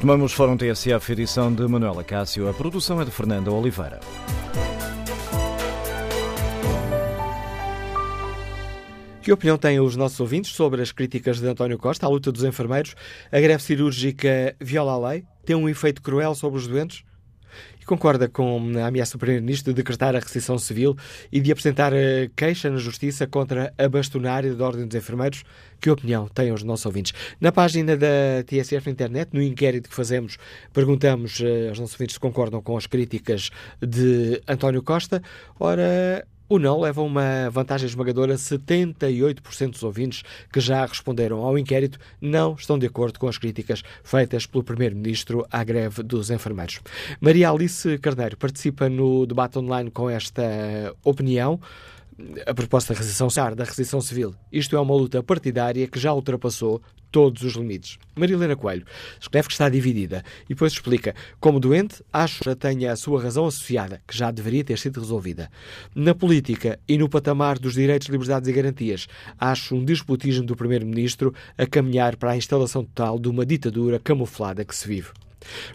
Retomamos Fórum TSF, edição de Manuela Cássio. A produção é de Fernanda Oliveira. Que opinião têm os nossos ouvintes sobre as críticas de António Costa à luta dos enfermeiros? A greve cirúrgica viola a lei? Tem um efeito cruel sobre os doentes? Concorda com a ameaça do Primeiro-Ministro de decretar a recessão civil e de apresentar queixa na Justiça contra a bastonária da Ordem dos Enfermeiros? Que opinião têm os nossos ouvintes? Na página da TSF na internet, no inquérito que fazemos, perguntamos aos nossos ouvintes se concordam com as críticas de António Costa. Ora, o não leva uma vantagem esmagadora. 78% dos ouvintes que já responderam ao inquérito não estão de acordo com as críticas feitas pelo Primeiro-Ministro à greve dos enfermeiros. Maria Alice Carneiro participa no debate online com esta opinião. A proposta da rescisão, da rescisão civil. Isto é uma luta partidária que já ultrapassou todos os limites. Marilena Coelho escreve que está dividida e depois explica como doente, acho que já tenha a sua razão associada, que já deveria ter sido resolvida. Na política e no patamar dos direitos, liberdades e garantias, acho um despotismo do Primeiro-Ministro a caminhar para a instalação total de uma ditadura camuflada que se vive.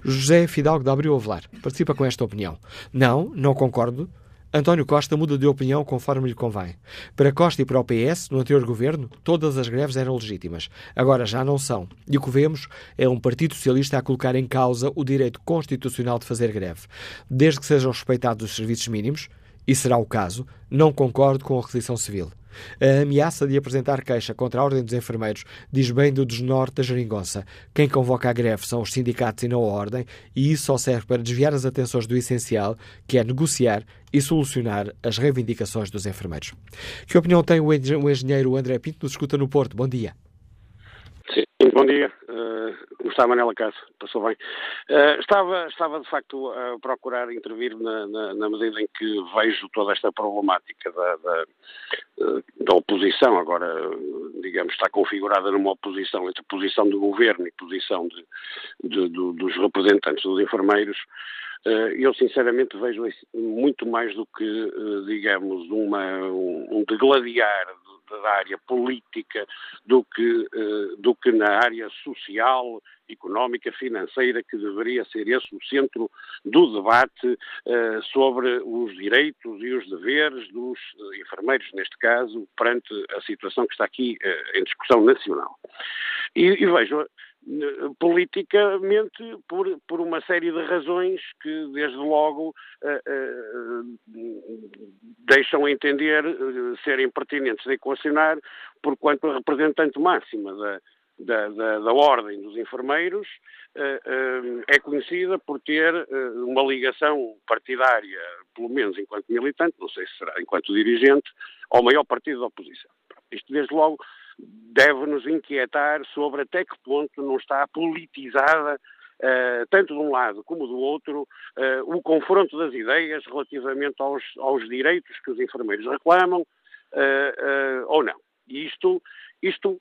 José Fidalgo da Abril Avelar participa com esta opinião. Não, não concordo. António Costa muda de opinião conforme lhe convém. Para Costa e para o PS, no anterior governo, todas as greves eram legítimas. Agora já não são. E o que vemos é um Partido Socialista a colocar em causa o direito constitucional de fazer greve. Desde que sejam respeitados os serviços mínimos, e será o caso, não concordo com a requisição civil. A ameaça de apresentar queixa contra a Ordem dos Enfermeiros diz bem do desnorte da geringonça. Quem convoca a greve são os sindicatos e não a Ordem, e isso só serve para desviar as atenções do essencial, que é negociar e solucionar as reivindicações dos enfermeiros. Que opinião tem o engenheiro André Pinto, nos escuta no Porto? Bom dia. Sim, bom dia. Uh, como está, Manela Cássio? Passou bem. Uh, estava, estava, de facto, a procurar intervir na, na, na, medida em que vejo toda esta problemática da, da, da, oposição. Agora, digamos, está configurada numa oposição entre posição do governo e posição de, de, dos representantes dos enfermeiros. Eu, sinceramente, vejo muito mais do que, digamos, uma, um degladiar da área política do que, eh, do que na área social, económica, financeira, que deveria ser esse o centro do debate eh, sobre os direitos e os deveres dos enfermeiros, neste caso, perante a situação que está aqui eh, em discussão nacional. E, e vejo politicamente por, por uma série de razões que, desde logo, uh, uh, deixam entender uh, serem pertinentes de equacionar, porquanto a representante máxima da, da, da, da Ordem dos Enfermeiros é conhecida por ter uma ligação partidária, pelo menos enquanto militante, não sei se será enquanto dirigente, ao maior partido da oposição. Isto, desde logo, deve nos inquietar sobre até que ponto não está politizada Uh, tanto de um lado como do outro, uh, o confronto das ideias relativamente aos, aos, direitos que os enfermeiros reclamam uh, ou não. E isto, isto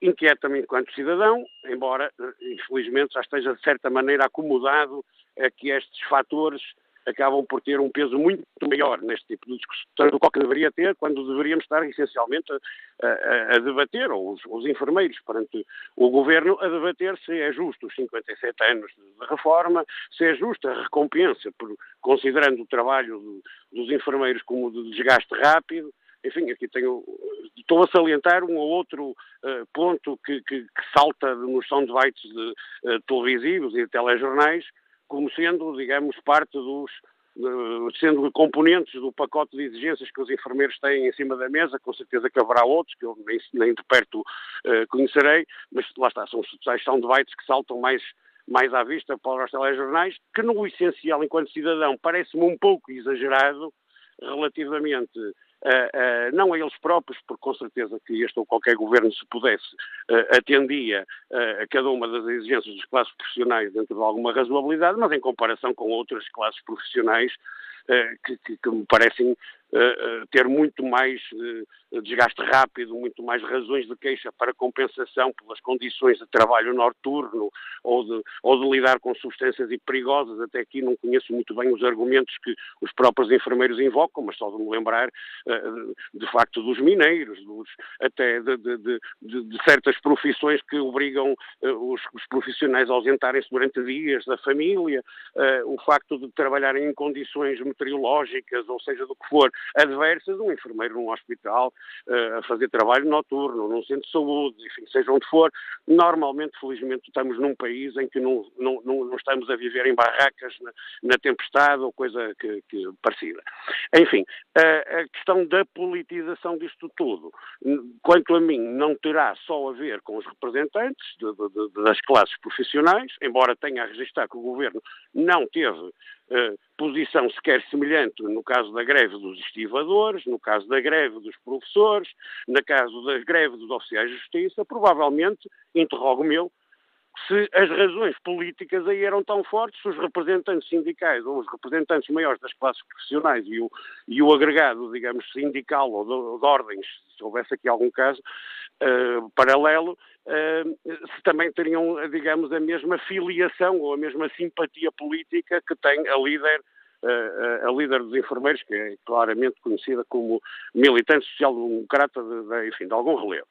inquieta-me enquanto cidadão, embora, infelizmente, já esteja de certa maneira acomodado a que estes fatores acabam por ter um peso muito maior neste tipo de discussão do que deveria ter, quando deveríamos estar essencialmente a, a, a debater, ou os, os, enfermeiros perante o Governo, a debater se é justo os 57 anos de reforma, se é justa a recompensa, por, considerando o trabalho do, dos enfermeiros como de desgaste rápido, enfim, aqui tenho, estou a salientar um ou outro uh, ponto que, que, que, salta nos soundbites de, uh, televisivos e de telejornais, como sendo, digamos, parte dos, sendo componentes do pacote de exigências que os enfermeiros têm em cima da mesa, com certeza que haverá outros, que eu nem, nem de perto uh, conhecerei, mas lá está, são soundbites que saltam mais, mais à vista para os telejornais, que no essencial, enquanto cidadão, parece-me um pouco exagerado relativamente Uh, não a eles próprios, porque com certeza que este ou qualquer governo, se pudesse, uh, atendia a cada uma das exigências das classes profissionais dentro de alguma razoabilidade, mas em comparação com outras classes profissionais que, que, que, me parecem uh, ter muito mais desgaste rápido, muito mais razões de queixa para compensação pelas condições de trabalho noturno ou de, ou de lidar com substâncias perigosas. Até aqui não conheço muito bem os argumentos que os próprios enfermeiros invocam, mas só de me lembrar de facto dos mineiros, dos, até de, de, de, certas profissões que obrigam os, os, profissionais a ausentarem-se durante dias da família, o facto de trabalharem em condições meteorológicas, ou seja, do que for, adversas, um enfermeiro num hospital uh, a fazer trabalho noturno, num centro de saúde, enfim, seja onde for. Normalmente, felizmente, estamos num país em que não, não, não, não estamos a viver em barracas na, na tempestade ou coisa que, que parecida. Enfim, uh, a questão da politização disto tudo, quanto a mim, não terá só a ver com os representantes de, de, de, das classes profissionais, embora tenha a registrar que o governo não teve posição sequer semelhante no caso da greve dos estivadores, no caso da greve dos professores, no caso da greve dos oficiais de justiça, provavelmente, interrogo-me eu, se as razões políticas aí eram tão fortes, se os representantes sindicais ou os representantes maiores das classes profissionais e o, e o agregado, digamos, sindical ou de, de ordens, se houvesse aqui algum caso uh, paralelo, se também teriam, digamos, a mesma filiação ou a mesma simpatia política que tem a líder a, a líder dos enfermeiros, que é claramente conhecida como militante social-democrata de, de, enfim, de algum relevo.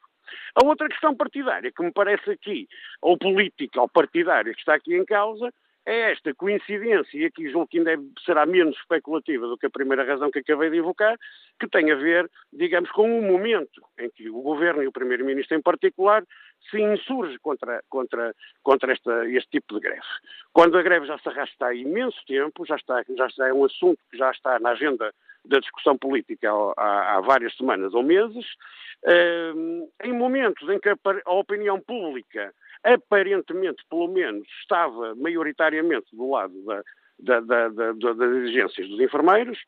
A outra questão partidária que me parece aqui, ou política ou partidária, que está aqui em causa, é esta coincidência, e aqui que ainda será menos especulativa do que a primeira razão que acabei de evocar, que tem a ver, digamos, com o momento em que o Governo e o Primeiro-Ministro em particular se insurge contra, contra, contra esta, este tipo de greve. Quando a greve já se arrasta há imenso tempo, já, está, já é um assunto que já está na agenda da discussão política há, há várias semanas ou meses, uh, em momentos em que a, a opinião pública aparentemente, pelo menos, estava maioritariamente do lado da, da, da, das exigências dos enfermeiros,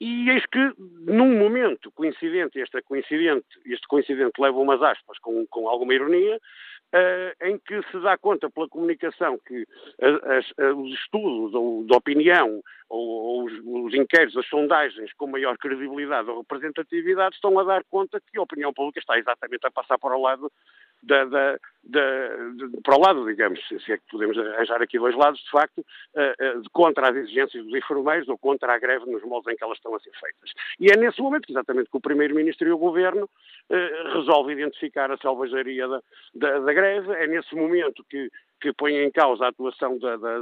e eis que, num momento coincidente, este coincidente, este coincidente leva umas aspas com, com alguma ironia, uh, em que se dá conta pela comunicação que as, as, os estudos ou, de opinião ou, ou os, os, inquéritos, as sondagens com maior credibilidade ou representatividade estão a dar conta que a opinião pública está exatamente a passar para o lado da, da, da, de, para o lado, digamos, se é que podemos arranjar aqui dois lados, de facto, uh, uh, contra as exigências dos enfermeiros ou contra a greve nos moldes em que elas estão a ser feitas. E é nesse momento, exatamente, que o Primeiro-Ministro e o Governo uh, resolvem identificar a selvageria da, da, da greve, é nesse momento que que põe em causa a atuação da, da,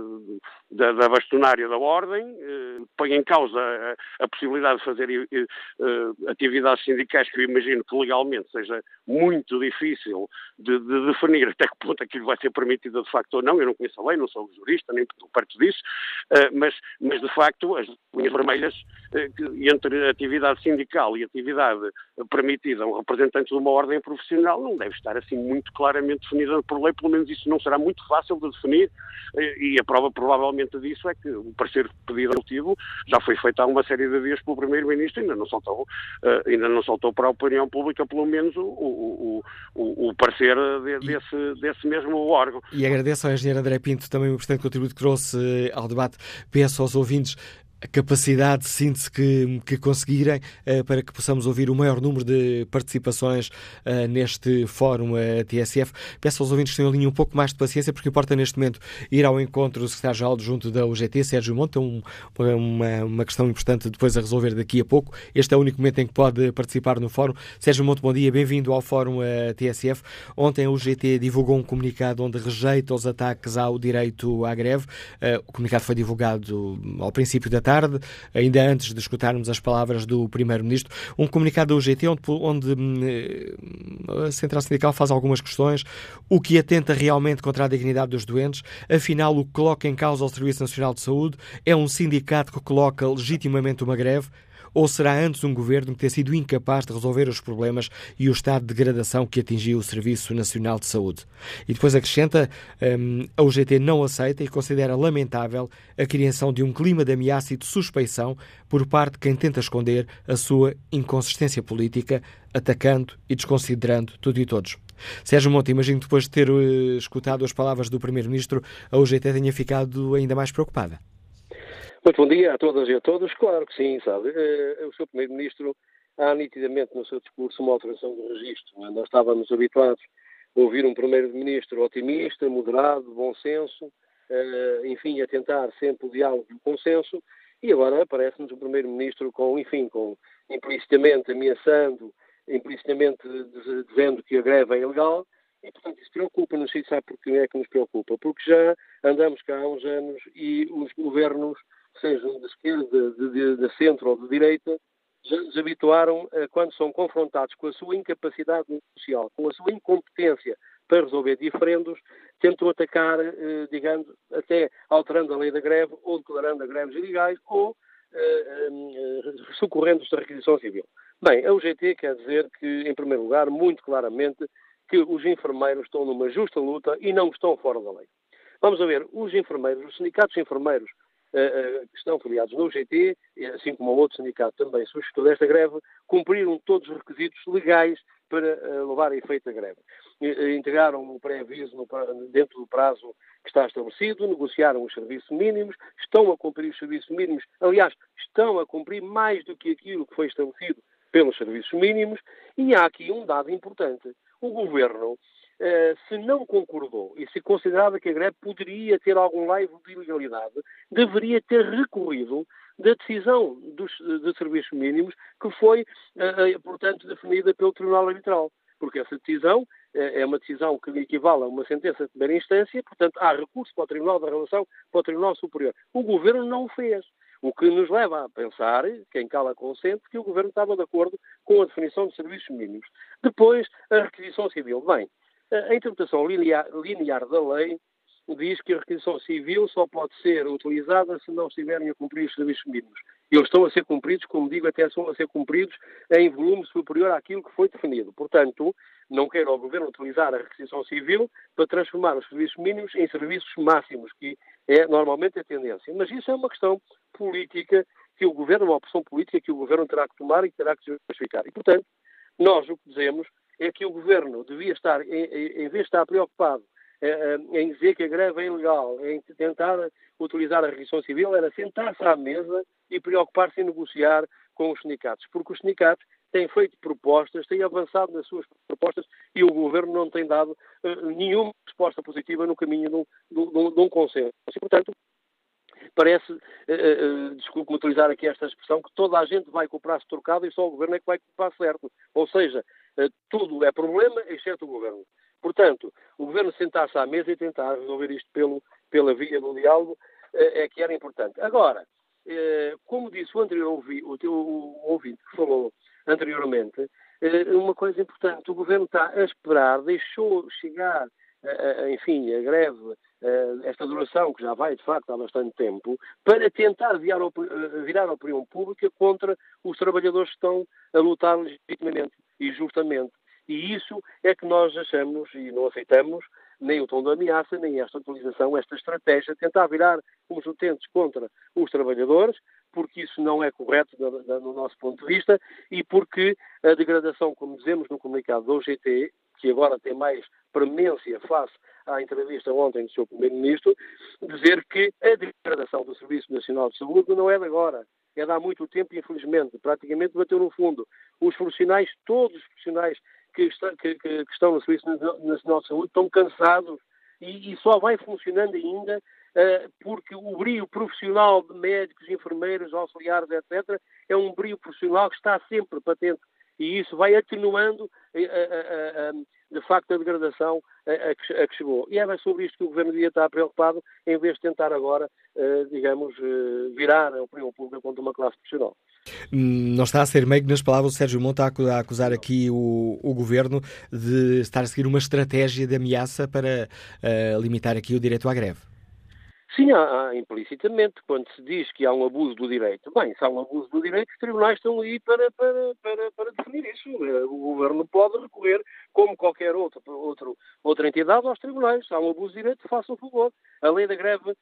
da, da bastonária da Ordem, eh, põe em causa a, a possibilidade de fazer eh, eh, atividades sindicais que eu imagino que legalmente seja muito difícil de, de, definir até que ponto aquilo vai ser permitido de facto ou não. Eu não conheço a lei, não sou jurista, nem perto disso, mas, mas de facto as linhas vermelhas entre atividade sindical e atividade permitida a um representante de uma ordem profissional não deve estar assim muito claramente definida por lei, pelo menos isso não será muito fácil de definir eh, e a prova provavelmente disso é que o parecer pedido motivo já foi feito há uma série de dias pelo Primeiro-Ministro ainda não soltou uh, ainda não soltou para a opinião pública pelo menos o, o, o, o parecer de, desse, desse mesmo órgão. E agradeço ao engenheiro André Pinto também o importante contributo que trouxe ao debate. Peço aos ouvintes a capacidade de síntese que, que conseguirem uh, para que possamos ouvir o maior número de participações uh, neste fórum uh, TSF. Peço aos ouvintes que tenham ali um pouco mais de paciência, porque importa neste momento ir ao encontro do secretário-geral junto da UGT, Sérgio Monte, um, uma, uma questão importante depois a resolver daqui a pouco. Este é o único momento em que pode participar no fórum. Sérgio Monte, bom dia, bem-vindo ao fórum TSF. Ontem a UGT divulgou um comunicado onde rejeita os ataques ao direito à greve. o comunicado foi divulgado ao princípio da tarde tarde, ainda antes de escutarmos as palavras do Primeiro-Ministro, um comunicado da UGT onde, onde hum, a Central Sindical faz algumas questões, o que atenta realmente contra a dignidade dos doentes, afinal o que coloca em causa o Serviço Nacional de Saúde é um sindicato que coloca legitimamente uma greve, ou será antes um governo que tem sido incapaz de resolver os problemas e o estado de degradação que atingiu o Serviço Nacional de Saúde? E depois acrescenta: um, a UGT não aceita e considera lamentável a criação de um clima de ameaça e de suspeição por parte de quem tenta esconder a sua inconsistência política, atacando e desconsiderando tudo e todos. Sérgio Monte, imagino que depois de ter uh, escutado as palavras do Primeiro-Ministro, a UGT tenha ficado ainda mais preocupada. Muito bom dia a todas e a todos. Claro que sim, sabe. Eh, o Sr. Primeiro-Ministro há nitidamente no seu discurso uma alteração do registro. Nós estávamos habituados a ouvir um Primeiro-Ministro otimista, moderado, bom senso, eh, enfim, a tentar sempre o diálogo e o consenso, e agora aparece-nos o Primeiro-Ministro com, enfim, com implicitamente ameaçando, implicitamente dizendo que a greve é ilegal, e, portanto, isso preocupa-nos. E sabe porque é que nos preocupa? Porque já andamos cá há uns anos e os governos, sejam de esquerda, de, de, de centro ou de direita, já nos habituaram, a, quando são confrontados com a sua incapacidade social, com a sua incompetência para resolver diferendos, tentam atacar, eh, digamos, até alterando a lei da greve ou declarando a greves ilegais ou eh, eh, socorrendo-se da requisição civil. Bem, a UGT quer dizer que, em primeiro lugar, muito claramente, que os enfermeiros estão numa justa luta e não estão fora da lei. Vamos a ver, os enfermeiros, os sindicatos enfermeiros que estão filiados no UGT, assim como o outro sindicato também suscitou desta greve, cumpriram todos os requisitos legais para uh, levar a efeito a greve. Integraram o pré-aviso dentro do prazo que está estabelecido, negociaram os serviços mínimos, estão a cumprir os serviços mínimos, aliás, estão a cumprir mais do que aquilo que foi estabelecido pelos serviços mínimos, e há aqui um dado importante o governo, eh, se não concordou e se considerava que a greve poderia ter algum laivo de ilegalidade, deveria ter recorrido da decisão dos, de serviços mínimos que foi, eh, eh, portanto, definida pelo Tribunal Arbitral. Porque essa decisão é uma decisão que equivale a uma sentença de primeira instância, portanto, há recurso para o Tribunal da Relação, para o Tribunal Superior. O Governo não o fez. O que nos leva a pensar, quem cala consente, que o Governo estava de acordo com a definição de serviços mínimos. Depois, a requisição civil. Bem, a interpretação linear, linear da lei diz que a requisição civil só pode ser utilizada se não estiverem a cumprir os serviços mínimos. Eles estão a ser cumpridos, como digo, até estão a ser cumpridos em volume superior àquilo que foi definido. Portanto, não quer o Governo utilizar a requisição civil para transformar os serviços mínimos em serviços máximos, que é normalmente a tendência. Mas isso é uma questão política que o Governo, uma opção política que o Governo terá que tomar e terá que justificar. E, portanto, nós o que dizemos é que o Governo devia estar, em, vez de estar preocupado eh, eh, em dizer que a greve é ilegal, em tentar utilizar a requisição civil, era sentar-se à mesa e preocupar-se em negociar com os sindicatos, porque os sindicatos têm feito propostas, têm avançado nas suas propostas e o Governo não tem dado uh, nenhuma resposta positiva no caminho de um, de, de um consenso. E, portanto, parece, desculpe-me utilizar aqui esta expressão, que toda a gente vai com o braço trocado e só o Governo é que vai com o braço certo. Ou seja, tudo é problema, exceto o Governo. Portanto, o Governo sentar-se à mesa e tentar resolver isto pelo, pela via do diálogo é que era importante. Agora, como disse o anterior ouvi, o teu ouvinte que falou anteriormente, uma coisa importante, o Governo está a esperar, deixou chegar, enfim, a greve eh, esta duração, que já vai de facto há bastante tempo, para tentar virar, eh, virar a opinião pública contra os trabalhadores que estão a lutar legitimamente e justamente. E isso é que nós achamos e não aceitamos nem o tom da ameaça, nem esta utilização, esta estratégia, de tentar virar os utentes contra os trabalhadores, porque isso não é correto no nosso ponto de vista e porque a degradação, como dizemos no comunicado do OGT, que agora tem mais premência face à entrevista ontem do Sr. Primeiro-Ministro, dizer que a degradação do Serviço Nacional de Saúde não é de agora, é de há muito tempo infelizmente, praticamente bateu no fundo. Os profissionais, todos os profissionais que, está, que, que, que estão no Serviço Nacional de Saúde estão cansados e, e só vai funcionando ainda uh, porque o brilho profissional de médicos, enfermeiros, auxiliares, etc., é um brilho profissional que está sempre patente e isso vai atenuando a, a, a, de facto a degradação a, que, chegou. E é sobre isto que o Governo devia estar preocupado, em vez de tentar agora, digamos, virar a opinião pública contra uma classe profissional. Hum, não está a ser meio que nas palavras do Sérgio Monta a acusar aqui o, o, Governo de estar a seguir uma estratégia de ameaça para uh, limitar aqui o direito à greve. Sim, há, há, implicitamente, quando se diz que há um abuso do direito. Bem, se há um abuso do direito, os tribunais estão aí para, para, para, para definir isso. O governo pode recorrer, como qualquer outro, outro, outra entidade, aos tribunais. Se há um abuso do direito, faça o favor. A lei da greve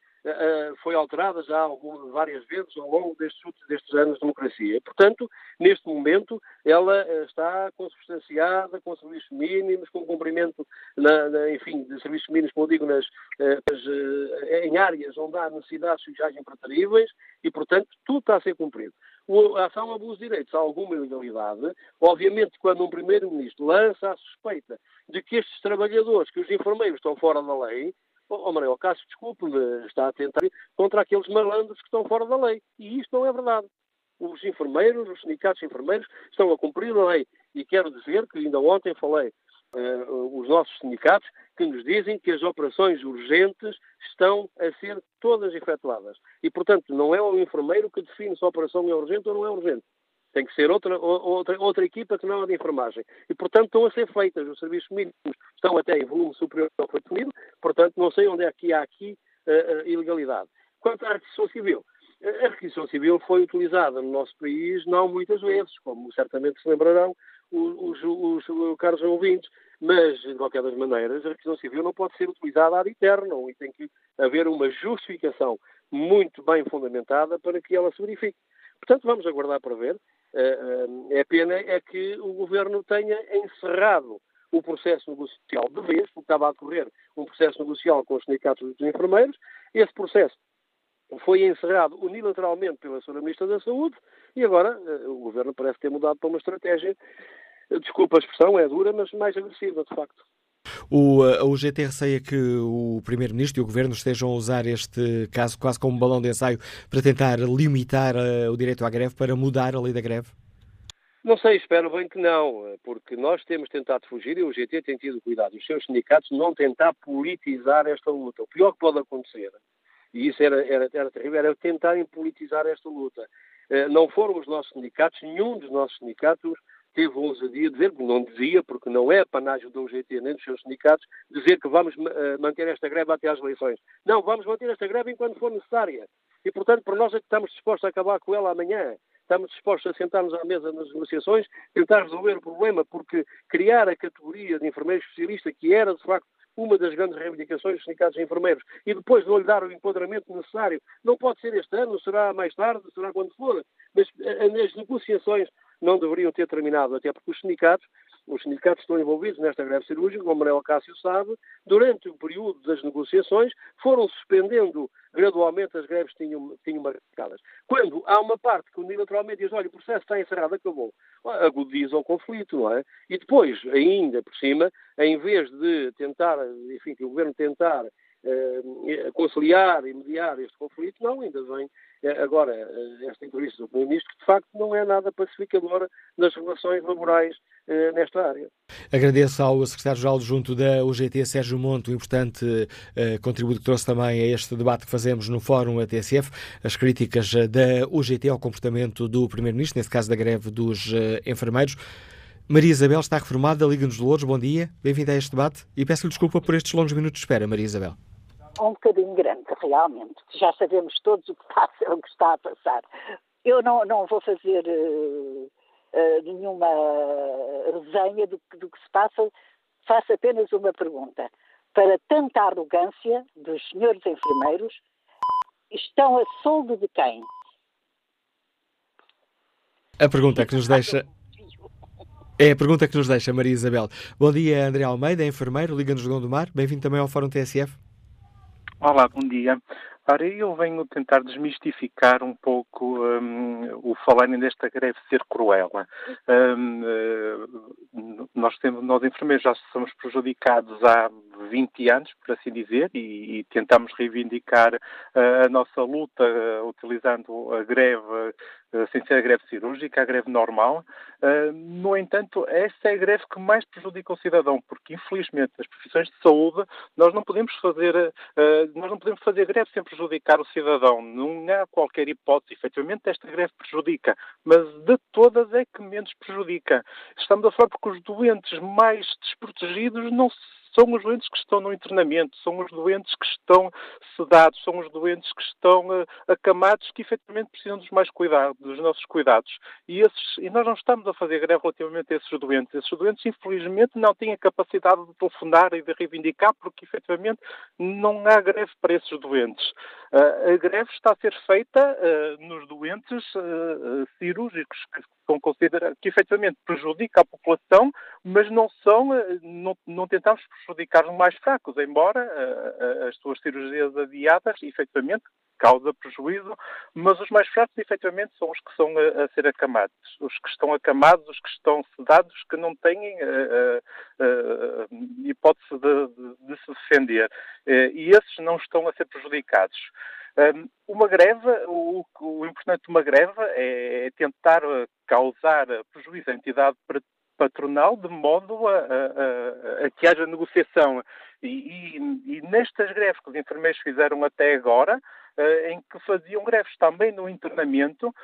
foi alterada já algumas, várias vezes ao longo destes, destes anos de democracia. E, portanto, neste momento, ela uh, está consubstanciada com serviços mínimos, com cumprimento, na, na, enfim, de serviços mínimos, como digo, nas, nas, em áreas onde há necessidades sociais impreteríveis e, portanto, tudo está a ser cumprido. A ação abuso de direitos há alguma ilegalidade. Obviamente, quando um Primeiro-Ministro lança a suspeita de que estes trabalhadores, que os enfermeiros estão fora da lei, oh, Manuel Cássio, desculpe-me, está a tentar contra aqueles malandros que estão fora da lei. E isto não é verdade. Os enfermeiros, os sindicatos enfermeiros, estão a cumprir a lei. E quero dizer que ainda ontem falei uh, os nossos sindicatos que nos dizem que as operações urgentes estão a ser todas efetuadas. E, portanto, não é o enfermeiro que define se a operação é urgente ou não é urgente. Tem que ser outra, outra, outra equipa que não é de enfermagem. E, portanto, estão a ser feitas. Os serviços mínimos estão até em volume superior ao que foi definido. Portanto, não sei onde é que há aqui uh, uh, ilegalidade. Quanto à requisição civil, a requisição civil foi utilizada no nosso país não muitas vezes, como certamente se lembrarão os, os, os caros ouvintes, mas, de qualquer das maneiras, a requisição civil não pode ser utilizada ad eterno e tem que haver uma justificação muito bem fundamentada para que ela se verifique. Portanto, vamos aguardar para ver. É pena é que o Governo tenha encerrado o processo negocial de vez, porque estava a decorrer um processo negocial com os sindicatos dos enfermeiros. Esse processo foi encerrado unilateralmente pela Sra. Ministra da Saúde e agora eh, o Governo parece ter mudado para uma estratégia, desculpa a expressão, é dura, mas mais agressiva, de facto. O, a UGT receia que o Primeiro-Ministro e o Governo estejam a usar este caso quase como um balão de ensaio para tentar limitar uh, o direito à greve, para mudar a lei da greve? Não sei, espero bem que não, porque nós temos tentado fugir e o UGT tem tido cuidado, os seus sindicatos, não tentar politizar esta luta. O pior que pode acontecer e isso era, era, era terrível, era tentarem politizar esta luta. Eh, não foram os nossos sindicatos, nenhum dos nossos sindicatos teve ousadia de dizer, não dizia, porque não é panágio do UGT nem dos seus sindicatos, dizer que vamos eh, manter esta greve até às eleições. Não, vamos manter esta greve enquanto for necessária. E, portanto, para nós é que estamos dispostos a acabar com ela amanhã. Estamos dispostos a sentar-nos à mesa nas negociações, tentar resolver o problema, porque criar a categoria de enfermeiro especialista, que era, de facto, uma das grandes reivindicações dos sindicatos enfermeiros, e depois não lhe dar o empoderamento necessário. Não pode ser este ano, será mais tarde, será quando for. Mas eh, as negociações não deveriam ter terminado, até porque os sindicatos os sindicatos estão envolvidos nesta greve cirúrgica, como Manuel Cássio sabe, durante o período das negociações, foram suspendendo gradualmente as greves que tinham, tinham marcadas. Quando há uma parte que unilateralmente diz, olha, o processo está encerrado, acabou, agudiza o conflito, não é? E depois, ainda por cima, em vez de tentar, enfim, que o governo tentar conciliar e mediar este conflito, não, ainda vem eh, agora eh, esta entrevista do Primeiro-Ministro, que de facto não é nada pacificadora das relações laborais eh, nesta área. Agradeço ao secretário-geral junto da UGT, Sérgio Monte, o importante contributo que trouxe também a este debate que fazemos no Fórum ATSF, as críticas da UGT ao comportamento do Primeiro-Ministro, nesse caso da greve dos enfermeiros. Maria Isabel está reformada, Liga-nos de Louros, bom dia, bem-vinda a este debate e peço-lhe desculpa por estes longos minutos de espera, Maria Isabel. Um bocadinho grande, realmente. Já sabemos todos o que, passa, o que está a passar. Eu não, não vou fazer uh, uh, nenhuma resenha do, do que se passa, faço apenas uma pergunta. Para tanta arrogância dos senhores enfermeiros, estão a soldo de quem? A pergunta que nos deixa. É a pergunta que nos deixa Maria Isabel. Bom dia, André Almeida, enfermeiro, Liga-nos do Mar. Bem-vindo também ao Fórum TSF. Olá, bom dia. Ora, eu venho tentar desmistificar um pouco um, o falarem desta greve ser cruel. Um, uh, nós, temos, nós enfermeiros já somos prejudicados há 20 anos, por assim dizer, e, e tentamos reivindicar uh, a nossa luta uh, utilizando a greve sem ser a greve cirúrgica, a greve normal. No entanto, essa é a greve que mais prejudica o cidadão, porque infelizmente nas profissões de saúde nós não podemos fazer nós não podemos fazer greve sem prejudicar o cidadão. Não há qualquer hipótese. Efetivamente, esta greve prejudica, mas de todas é que menos prejudica. Estamos a falar porque os doentes mais desprotegidos não são os doentes que estão no internamento, são os doentes que estão sedados, são os doentes que estão uh, acamados, que efetivamente precisam dos mais cuidados, dos nossos cuidados. E, esses, e nós não estamos a fazer greve relativamente a esses doentes. Esses doentes, infelizmente, não têm a capacidade de telefonar e de reivindicar, porque efetivamente não há greve para esses doentes. Uh, a greve está a ser feita uh, nos doentes cirúrgicos, que são considerados, que efetivamente prejudica a população, mas não são, não, não tentamos prejudicar os mais fracos, embora as suas cirurgias adiadas, efetivamente, causa prejuízo, mas os mais fracos, efetivamente, são os que são a, a, ser acamados. Os que estão acamados, os que estão sedados, que não têm uh, uh, hipótese de, de, de, se defender. e esses não estão a ser prejudicados. Uma greve, o, o, importante de uma greve é tentar causar prejuízo à entidade patronal de modo a, a, a que haja negociação. E, e, nestas greves que os enfermeiros fizeram até agora, uh, em que faziam greves também no internamento,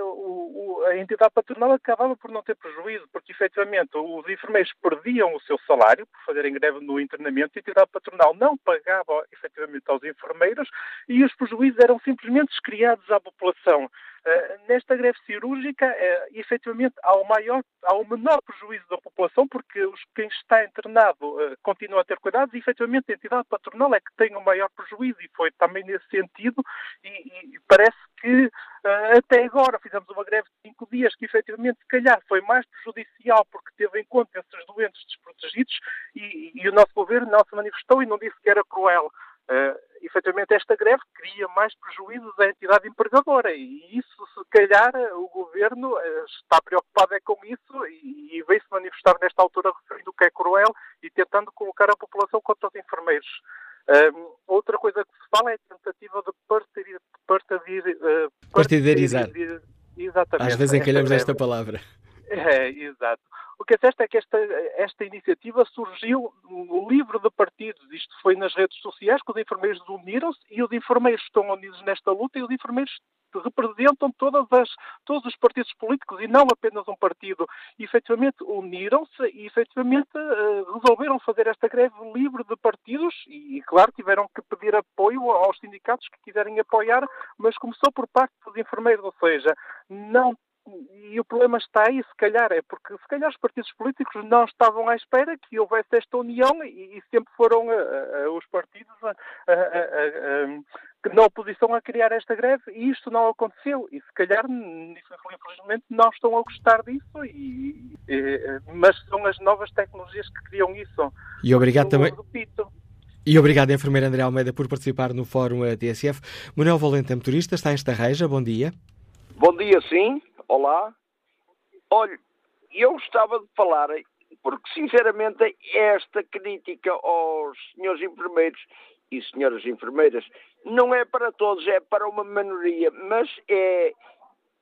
o, a entidade patronal acabava por não ter prejuízo, porque efetivamente os enfermeiros perdiam o seu salário por fazerem greve no internamento, a entidade patronal não pagava efetivamente aos enfermeiros e os prejuízos eram simplesmente criados à população. Uh, nesta greve cirúrgica, uh, efetivamente, há o, maior, há o menor prejuízo da população, porque os, quem está internado continua a ter cuidados e, efetivamente, a entidade patronal é que tem o maior prejuízo e foi também nesse sentido e, e parece que uh, até agora fizemos uma greve de cinco dias que, efetivamente, se calhar foi mais prejudicial porque teve em conta esses doentes desprotegidos e, e o nosso governo não se manifestou e não disse que era cruel. Uh, efetivamente, esta greve cria mais prejuízos à entidade empregadora e isso, se calhar, o governo uh, está preocupado é com isso e, e veio-se manifestar nesta altura referindo o que é cruel e tentando colocar a população contra os enfermeiros. Uh, outra coisa que se fala é a tentativa de partir, uh, partidarizar. Exatamente. Às vezes encalhamos esta palavra. É, exato. O que é certo é que esta, esta iniciativa surgiu no livro de partidos. Isto foi nas redes sociais que os enfermeiros uniram-se e os enfermeiros estão unidos nesta luta e os enfermeiros representam todas as, todos os partidos políticos e não apenas um partido. E, efetivamente, uniram-se e, efetivamente, eh, resolveram fazer esta greve livre de partidos e, claro, tiveram que pedir apoio aos sindicatos que quiserem apoiar, mas começou por parte dos enfermeiros, ou seja, não e o problema está aí, se calhar, é porque se calhar os partidos políticos não estavam à espera que houvesse esta união e, e sempre foram uh, uh, os partidos uh, na oposição a criar esta greve e isto não aconteceu. E se calhar, infelizmente, não estão a gostar disso, e, e, mas são as novas tecnologias que criam isso. E obrigado também. Repito. E obrigado, enfermeira André Almeida, por participar no Fórum TSF. Manuel Valente, motorista, está em Estarreja. Bom dia. Bom dia, sim. Olá. Olha, eu gostava de falar, porque sinceramente esta crítica aos senhores enfermeiros e senhoras enfermeiras não é para todos, é para uma minoria, mas é,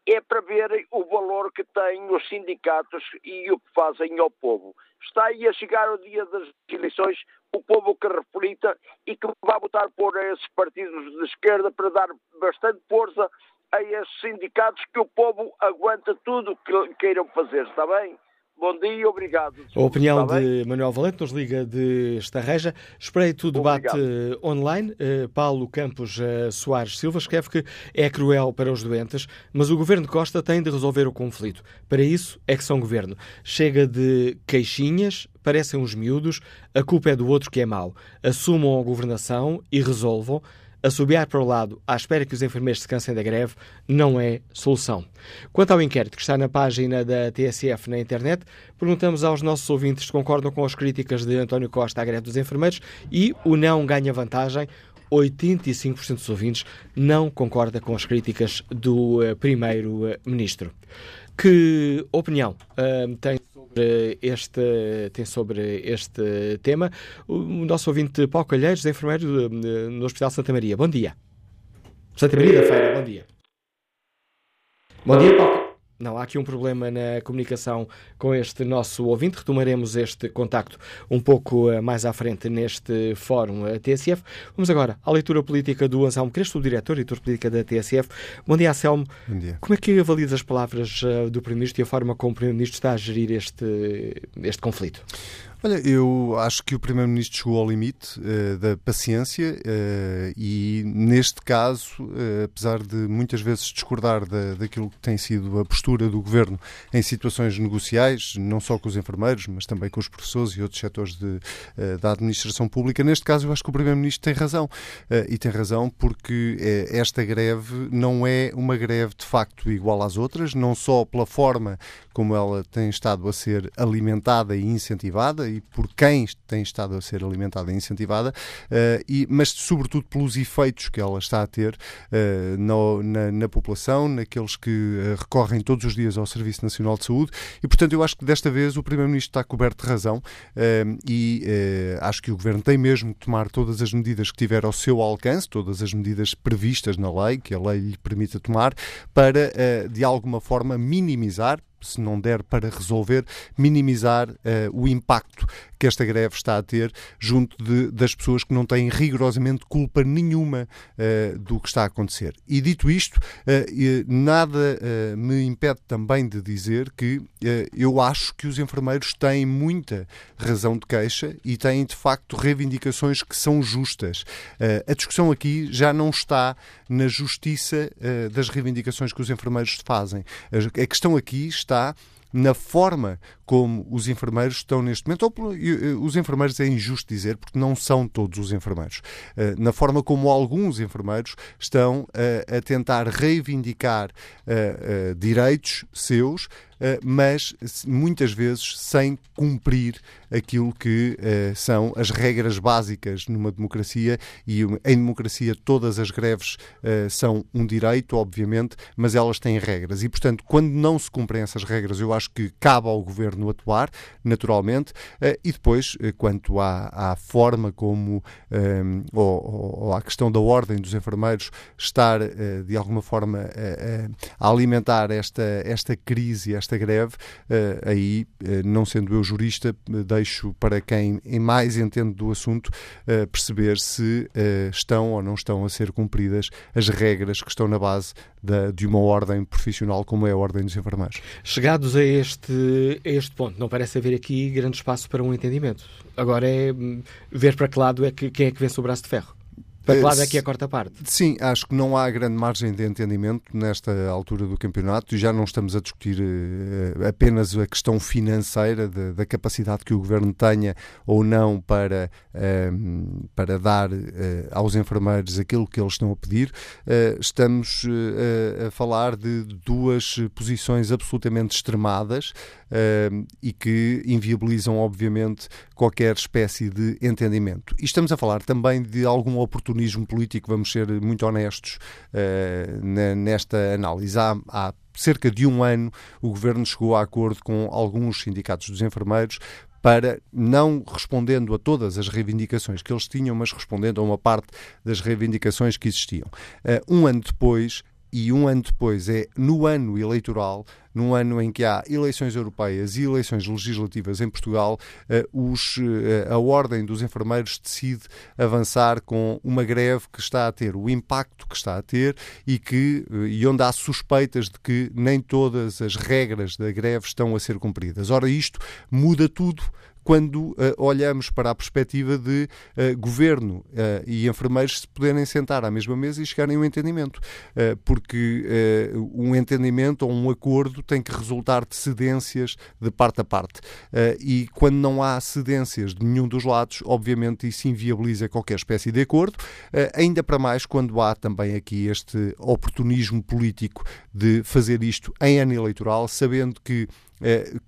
é para verem o valor que têm os sindicatos e o que fazem ao povo. Está aí a chegar o dia das eleições, o povo que reflita e que vai votar por esses partidos de esquerda para dar bastante força a esses sindicatos que o povo aguenta tudo o que queiram fazer, está bem? Bom dia, obrigado. A opinião de Manuel Valente nos liga de Estarreja. Espreito o debate obrigado. online. Uh, Paulo Campos uh, Soares Silva escreve que é cruel para os doentes, mas o governo de Costa tem de resolver o conflito. Para isso é que são governo. Chega de queixinhas, parecem uns miúdos, a culpa é do outro que é mau. Assumam a governação e resolvam. Assobiar para o lado à espera que os enfermeiros se cansem da greve não é solução. Quanto ao inquérito que está na página da TSF na internet, perguntamos aos nossos ouvintes se concordam com as críticas de António Costa à greve dos enfermeiros e o não ganha vantagem. 85% dos ouvintes não concorda com as críticas do uh, primeiro-ministro. Que opinião uh, tem este, tem sobre este tema o nosso ouvinte Paulo Calheiros, enfermeiro no Hospital Santa Maria. Bom dia. Santa Maria da Feira, bom dia. Bom dia, Paulo. Não, há aqui um problema na comunicação com este nosso ouvinte. Retomaremos este contacto um pouco eh, mais à frente neste fórum eh, TSF. Vamos agora à leitura política do Anselmo Crespo, o diretor e editor política da TSF. Bom dia, Anselmo. Bom dia. Como é que avalias as palavras eh, do Primeiro-Ministro e a forma como o Primeiro-Ministro está a gerir este, este conflito? Olha, eu acho que o Primeiro-Ministro chegou ao limite uh, da paciência uh, e, neste caso, uh, apesar de muitas vezes discordar da, daquilo que tem sido a postura do Governo em situações negociais, não só com os enfermeiros, mas também com os professores e outros setores de, da administração pública, neste caso eu acho que o Primeiro-Ministro tem razão. e tem razão porque esta greve não é uma greve de facto igual às outras, não só pela forma como ela tem estado a ser alimentada e incentivada e por quem tem estado a ser alimentada e incentivada, uh, e, mas sobretudo pelos efeitos que ela está a ter uh, no, na, na, população, naqueles que uh, recorrem todos os dias ao Serviço Nacional de Saúde, e portanto eu acho que desta vez o Primeiro-Ministro está coberto de razão e acho que o Governo tem mesmo que tomar todas as medidas que tiver ao seu alcance, todas as medidas previstas na lei, que a lei lhe permita tomar, para de alguma forma minimizar, se não der para resolver, minimizar uh, o impacto que esta greve está a ter junto de, das pessoas que não têm rigorosamente culpa nenhuma uh, do que está a acontecer. E dito isto, uh, nada me impede também de dizer que eu acho que os enfermeiros têm muita razão de queixa e têm de facto reivindicações que são justas. a discussão aqui já não está na justiça das reivindicações que os enfermeiros fazem. A questão aqui está na forma como os enfermeiros estão neste momento, ou os enfermeiros é injusto dizer, porque não são todos os enfermeiros, eh, na forma como alguns enfermeiros estão a tentar reivindicar eh, eh, direitos seus eh, mas muitas vezes sem cumprir aquilo que eh, são as regras básicas numa democracia e em democracia todas as greves eh, são um direito, obviamente, mas elas têm regras. E, portanto, quando não se cumprem essas regras, eu acho que cabe ao governo atuar, naturalmente, e depois, quanto à, à forma como, ou, ou, à questão da ordem dos enfermeiros estar, de alguma forma, a alimentar esta, esta crise, esta greve, eh, aí, eh, não sendo eu jurista, deixo para quem mais entende do assunto eh, perceber se estão ou não estão a ser cumpridas as regras que estão na base da, de uma ordem profissional como é a Ordem dos Enfermeiros. Chegados a este, a este ponto, não parece haver aqui grande espaço para um entendimento. Agora é hum, ver para que lado é que, quem é que sobre o braço de ferro. Para que lado é que é a quarta parte? Sim, acho que não há grande margem de entendimento nesta altura do campeonato e já não estamos a discutir uh, apenas a questão financeira de, da capacidade que o governo tenha ou não para, uh, para dar uh, aos enfermeiros aquilo que eles estão a pedir. Eh, estamos a falar de duas posições absolutamente extremadas e que inviabilizam, obviamente, qualquer espécie de entendimento. E estamos a falar também de algum oportunismo político, vamos ser muito honestos uh, nesta análise. Há, há cerca de um ano o governo chegou a acordo com alguns sindicatos dos enfermeiros para, não respondendo a todas as reivindicações que eles tinham, mas respondendo a uma parte das reivindicações que existiam. Uh, um ano depois, e um ano depois é no ano eleitoral, num ano em que há eleições europeias e eleições legislativas em Portugal, eh, os, eh, a Ordem dos Enfermeiros decide avançar com uma greve que está a ter o impacto que está a ter e, que, eh, e onde há suspeitas de que nem todas as regras da greve estão a ser cumpridas. Ora, isto muda tudo quando uh, olhamos para a perspectiva de uh, governo uh, e enfermeiros se poderem sentar à mesma mesa e chegarem a um entendimento. porque um entendimento ou um acordo tem que resultar de cedências de parte a parte. e quando não há cedências de nenhum dos lados, obviamente isso inviabiliza qualquer espécie de acordo, ainda para mais quando há também aqui este oportunismo político de fazer isto em ano eleitoral, sabendo que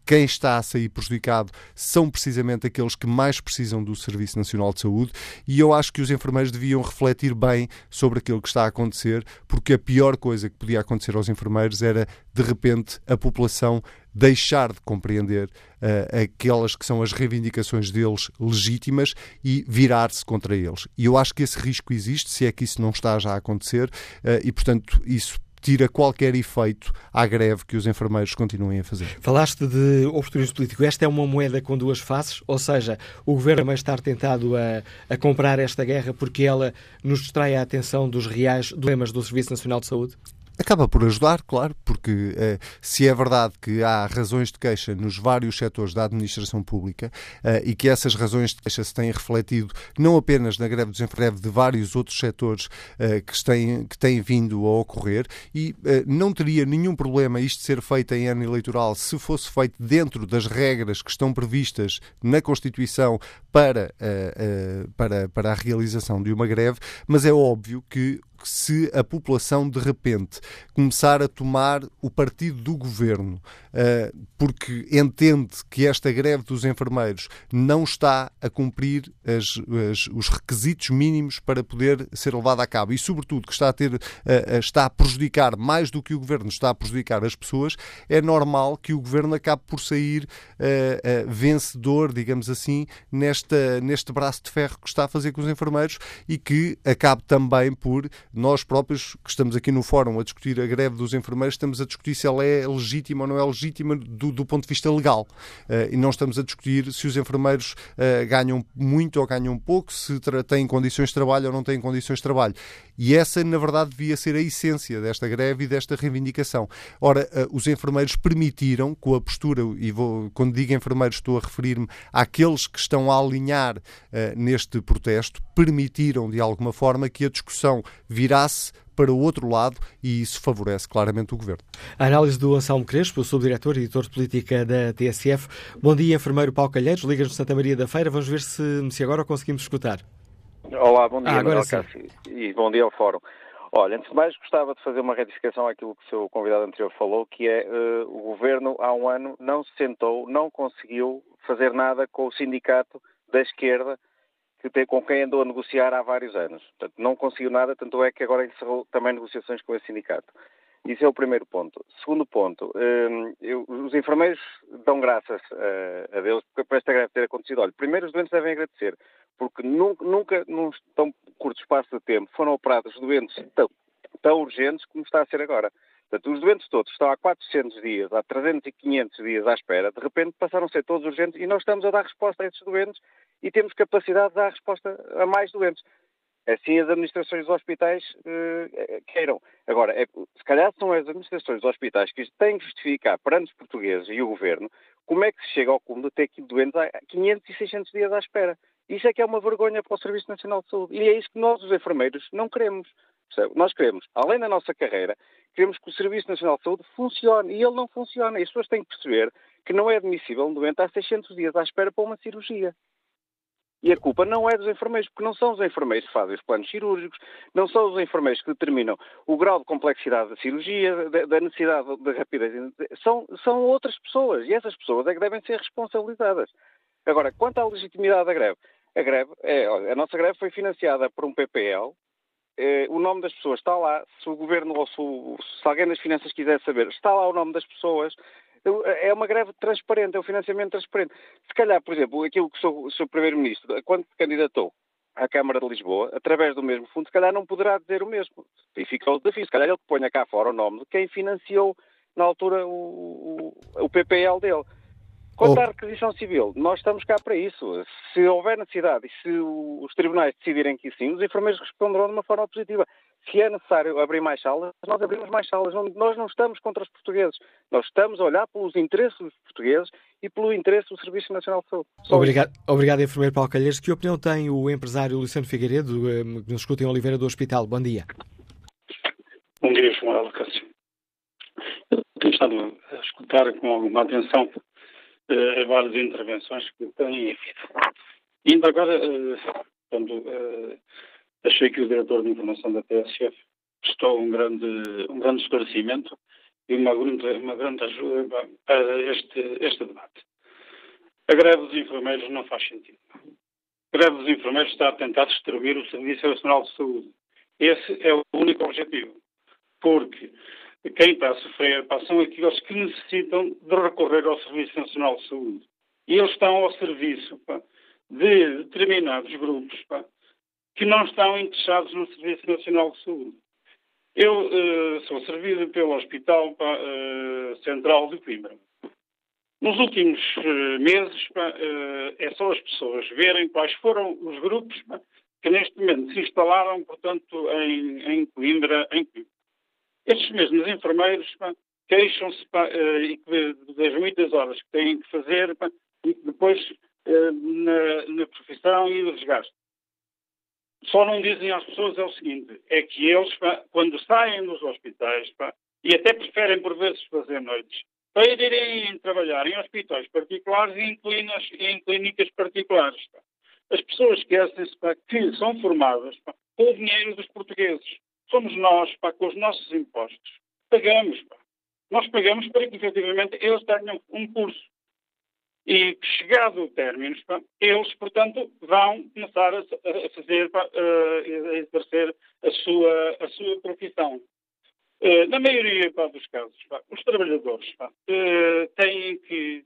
quem está a sair prejudicado são precisamente aqueles que mais precisam do Serviço Nacional de Saúde e eu acho que os enfermeiros deviam refletir bem sobre aquilo que está a acontecer, porque a pior coisa que podia acontecer aos enfermeiros era, de repente, a população deixar de compreender uh, aquelas que são as reivindicações deles legítimas e virar-se contra eles. E eu acho que esse risco existe, se é que isso não está já a acontecer, uh, e portanto isso tira qualquer efeito à greve que os enfermeiros continuem a fazer. Falaste de oportunismo político. Esta é uma moeda com duas faces, ou seja, o governo vai estar tentado a, a comprar esta guerra porque ela nos distrai a atenção dos reais problemas do Serviço Nacional de Saúde? Acaba por ajudar, claro, porque eh, se é verdade que há razões de queixa nos vários setores da administração pública eh, e que essas razões de queixa se têm refletido não apenas na greve do desemprego de vários outros setores eh, que, têm, que têm vindo a ocorrer, e não teria nenhum problema isto ser feito em ano eleitoral se fosse feito dentro das regras que estão previstas na Constituição para, para, para a realização de uma greve, mas é óbvio que se a população de repente começar a tomar o partido do governo eh, porque entende que esta greve dos enfermeiros não está a cumprir as, as, os requisitos mínimos para poder ser levada a cabo e, sobretudo, que está a, ter, está a prejudicar mais do que o governo está a prejudicar as pessoas, é normal que o governo acabe por sair uh, vencedor, digamos assim, nesta, neste braço de ferro que está a fazer com os enfermeiros e que acabe também por nós próprios, que estamos aqui no fórum a discutir a greve dos enfermeiros, estamos a discutir se ela é legítima ou não é legítima do, do ponto de vista legal. Uh, e não estamos a discutir se os enfermeiros uh, ganham muito ou ganham pouco, se têm condições de trabalho ou não têm condições de trabalho. E essa, na verdade, devia ser a essência desta greve e desta reivindicação. Ora, uh, os enfermeiros permitiram, com a postura, e vou, quando digo enfermeiros, estou a referir-me àqueles que estão a alinhar neste protesto, permitiram, de alguma forma, que a discussão virasse para o outro lado e isso favorece claramente o governo. A análise do Anselmo Crespo, subdiretor e editor de política da TSF. Bom dia, enfermeiro Paulo Calheiros, Ligas de Santa Maria da Feira. Vamos ver se, se agora conseguimos escutar. Olá, bom dia, ah, agora Cássio, e bom dia ao Fórum. Olha, antes de mais gostava de fazer uma retificação àquilo que o seu convidado anterior falou, que é uh, o Governo há um ano não se sentou, não conseguiu fazer nada com o sindicato da esquerda que com quem andou a negociar há vários anos. Portanto, não conseguiu nada, tanto é que agora encerrou também negociações com esse sindicato. Isso é o primeiro ponto. Segundo ponto, hum, eu, os enfermeiros dão graças a, a Deus por esta greve ter acontecido. Olha, primeiro os doentes devem agradecer, porque nunca, nunca num tão curto espaço de tempo, foram operados doentes tão, tão urgentes como está a ser agora. Portanto, os doentes todos estão há 400 dias, há 300 e 500 dias à espera, de repente passaram a ser todos urgentes e nós estamos a dar resposta a esses doentes e temos capacidade de dar resposta a mais doentes. Assim as administrações dos hospitais eh, queiram. Agora, é, se calhar são as administrações dos hospitais que têm que justificar perante os portugueses e o governo como é que se chega ao cúmulo de ter aqui doentes há 500 e 600 dias à espera. Isso é que é uma vergonha para o Serviço Nacional de Saúde. E é isso que nós, os enfermeiros, não queremos. Nós queremos, além da nossa carreira, queremos que o Serviço Nacional de Saúde funcione. E ele não funciona. E as pessoas têm que perceber que não é admissível um doente há 600 dias à espera para uma cirurgia. E a culpa não é dos enfermeiros, porque não são os enfermeiros que fazem os planos cirúrgicos, não são os enfermeiros que determinam o grau de complexidade da cirurgia, da, necessidade de rapidez. São, são outras pessoas e essas pessoas é que devem ser responsabilizadas. Agora, quanto à legitimidade da greve, a greve, é, a nossa greve foi financiada por um PPL, é, o nome das pessoas está lá, se o governo ou se, o, se alguém das finanças quiser saber, está lá o nome das pessoas, é uma greve transparente, é um financiamento transparente. Se calhar, por exemplo, aquilo que o seu Primeiro-Ministro, quando se candidatou à Câmara de Lisboa, através do mesmo fundo, se calhar não poderá dizer o mesmo. E fica o desafio. Se calhar ele ponha cá fora o nome de quem financiou, na altura, o, o, o PPL dele. Quanto oh. à requisição civil, nós estamos cá para isso. Se houver necessidade e se os tribunais decidirem que sim, os enfermeiros responderão de uma forma positiva. Se é necessário abrir mais salas, nós abrimos mais salas. Nós não estamos contra os portugueses. Nós estamos a olhar pelos interesses dos portugueses e pelo interesse do Serviço Nacional de Saúde. obrigado, obrigado, enfermeiro Paulo Calheiros. Que opinião tem o empresário Luciano Figueiredo, eh, que nos escuta em Oliveira do Hospital? Bom dia. Bom dia, João Cássio. Eu tenho estado a escutar com alguma atenção uh, várias intervenções que têm havido. Ainda agora, uh, quando uh, achei que o diretor de informação da PSF prestou um grande, um grande esclarecimento e uma grande, uma grande ajuda para este, este debate. A greve dos enfermeiros não faz sentido. A greve dos enfermeiros está a tentar destruir o Serviço Nacional de Saúde. Esse é o único objetivo. Porque quem está a sofrer são aqueles que necessitam de recorrer ao Serviço Nacional de Saúde. E eles estão ao serviço pá, de determinados grupos pá, que não estão interessados no Serviço Nacional de Saúde. Eu uh, sou servido pelo Hospital uh, Central de Coimbra. Nos últimos uh, meses, é só as pessoas verem quais foram os grupos que neste momento se instalaram, portanto, em, em Coimbra, em Coimbra. Estes mesmos enfermeiros queixam-se das muitas horas que têm que fazer e depois na, na profissão e o desgaste. Só não dizem às pessoas é o seguinte, é que eles, quando saem dos hospitais, e até preferem por vezes fazer noites, para irem trabalhar em hospitais particulares e em, clínicas, em clínicas particulares. As pessoas esquecem-se que são formadas com o dinheiro dos portugueses. Somos nós, com os nossos impostos. Pagamos. Nós pagamos para que efetivamente eles tenham um curso e chegado o término, eles, portanto, vão começar a, fazer, a exercer a sua, a sua profissão. Eh, na maioria dos casos, os trabalhadores eh, têm que,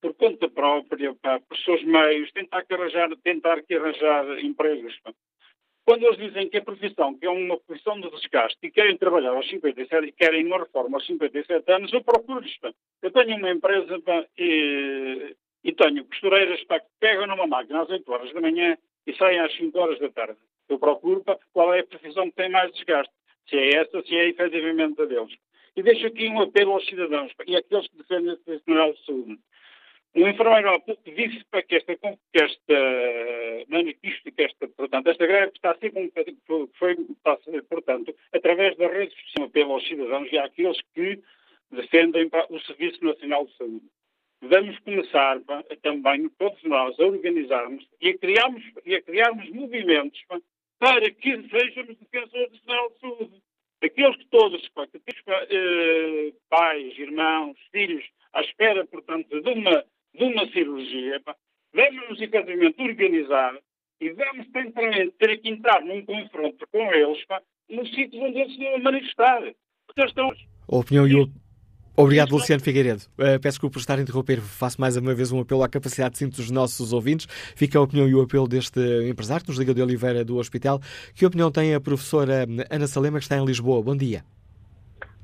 por conta própria, por seus meios, tentar que arranjar, tentar que arranjar empregos. Quando eles dizem que a profissão, que é uma profissão de desgaste e querem trabalhar aos 57 e querem uma reforma aos 57 anos, eu procuro-lhes. Eu tenho uma empresa e, e, tenho costureiras pá, que pegam numa máquina às 8 horas da manhã e saem às 5 horas da tarde. Eu procuro pá, qual é a profissão que tem mais desgaste. Se é essa, se é efetivamente a deles. E deixo aqui um apelo aos cidadãos pá, e àqueles que defendem a Nacional de Saúde. Um enfermeiro há pouco disse para que esta, que esta, que esta, portanto, esta greve está a ser, foi, está a ser, portanto, através das redes apelo aos cidadãos e àqueles que defendem o Serviço Nacional de Saúde. Vamos começar também, todos nós, a organizarmos e a criarmos, e a criarmos movimentos para que sejamos defensores do Nacional de Saúde. Aqueles que todos, que eh, pais, irmãos, filhos, à espera, portanto, de uma de uma cirurgia, pá, vamos-nos efetivamente organizar e vamos tentar ter que entrar num confronto com eles pá, nos sítios onde eles se vão manifestar. Porque eles estão. A opinião e o. Obrigado, Luciano Figueiredo. Uh, peço desculpa por estar a interromper. Faço mais uma vez um apelo à capacidade de síntese dos nossos ouvintes. Fica a opinião e o apelo deste empresário que nos liga de Oliveira do Hospital. Que opinião tem a professora Ana Salema, que está em Lisboa? Bom dia.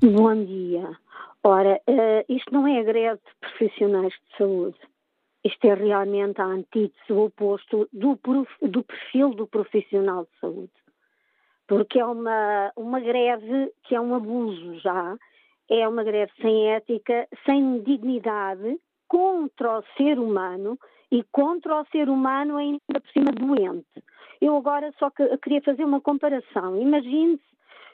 Bom dia. Ora, uh, isto não é greve de profissionais de saúde. Isto é realmente a antítese, o oposto do, do perfil do profissional de saúde. Porque é uma, uma greve que é um abuso já, é uma greve sem ética, sem dignidade, contra o ser humano e contra o ser humano ainda por cima doente. Eu agora só que, queria fazer uma comparação. Imagine-se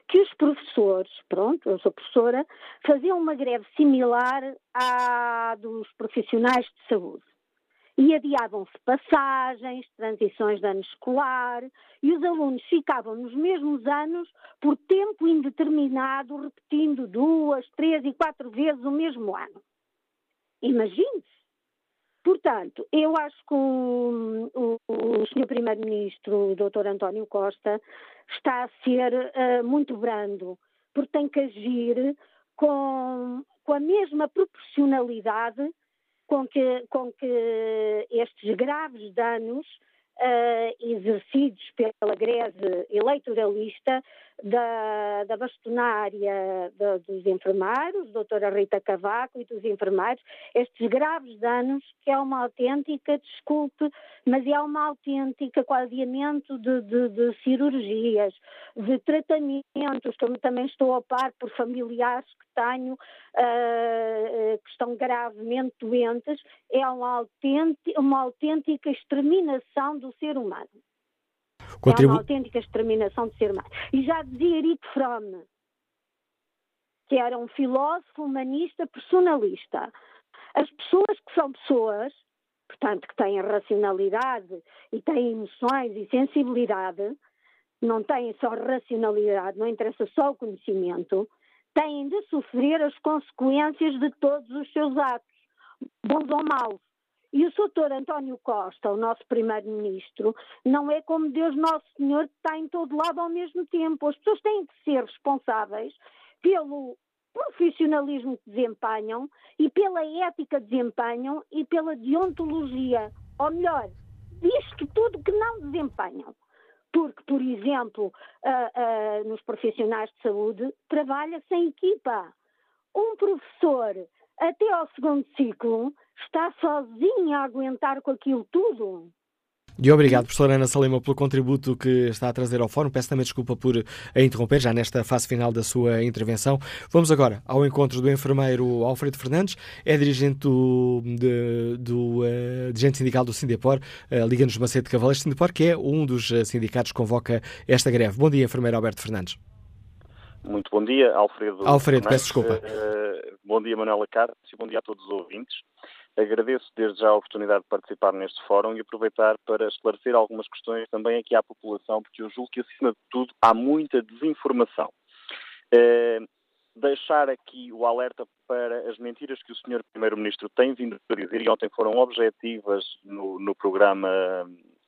que os professores, pronto, eu sou professora, faziam uma greve similar à dos profissionais de saúde. E adiavam-se passagens, transições de ano escolar, e os alunos ficavam nos mesmos anos por tempo indeterminado, repetindo duas, três e quatro vezes o mesmo ano. Imagine-se. Portanto, eu acho que o, o, o Sr. Primeiro-Ministro, o Dr. António Costa, está a ser uh, muito brando, porque tem que agir com, com a mesma proporcionalidade com que, com que estes graves danos exercidos pela greve eleitoralista da, da bastonária da, dos enfermeiros, doutora Rita Cavaco e dos enfermeiros, estes graves danos, que é uma autêntica, desculpe, mas é uma autêntica com adiamento de, de, de cirurgias, de tratamentos, eu também estou a par por familiares que tenho, uh, que estão gravemente doentes, é uma autêntica, uma autêntica exterminação do ser humano. Contribu... É uma autêntica exterminação de ser humano. E já dizia Eric Fromm, que era um filósofo humanista personalista. As pessoas que são pessoas, portanto, que têm racionalidade e têm emoções e sensibilidade, não têm só racionalidade, não interessa só o conhecimento, têm de sofrer as consequências de todos os seus atos, bons ou maus. E o Sr. António Costa, o nosso Primeiro-Ministro, não é como Deus Nosso Senhor que está em todo lado ao mesmo tempo. As pessoas têm que ser responsáveis pelo profissionalismo que desempenham e pela ética que desempenham e pela deontologia. Ou melhor, disto tudo que não desempenham. Porque, por exemplo, uh, uh, nos profissionais de saúde, trabalha-se em equipa. Um professor, até ao segundo ciclo, está sozinha a aguentar com aquilo tudo. E obrigado, professora Ana Salema, pelo contributo que está a trazer ao Fórum. Peço também desculpa por a interromper, já nesta fase final da sua intervenção. Vamos agora ao encontro do enfermeiro Alfredo Fernandes, é dirigente do, de, do uh, dirigente sindical do Sindepor, uh, Liga-nos Macedo Cavaleiros Sindepor, que é um dos uh, sindicatos que convoca esta greve. Bom dia, enfermeiro Alberto Fernandes. Muito bom dia, Alfredo. Alfredo, Fernandes. peço desculpa. Uh, bom dia, Manuela Carlos, e bom dia a todos os ouvintes. Agradeço desde já a oportunidade de participar neste fórum e aproveitar para esclarecer algumas questões também aqui à população, porque eu julgo que, acima de tudo, há muita desinformação. Uh, deixar aqui o alerta para as mentiras que o Sr. Primeiro-Ministro tem vindo a dizer e ontem foram objetivas no, no programa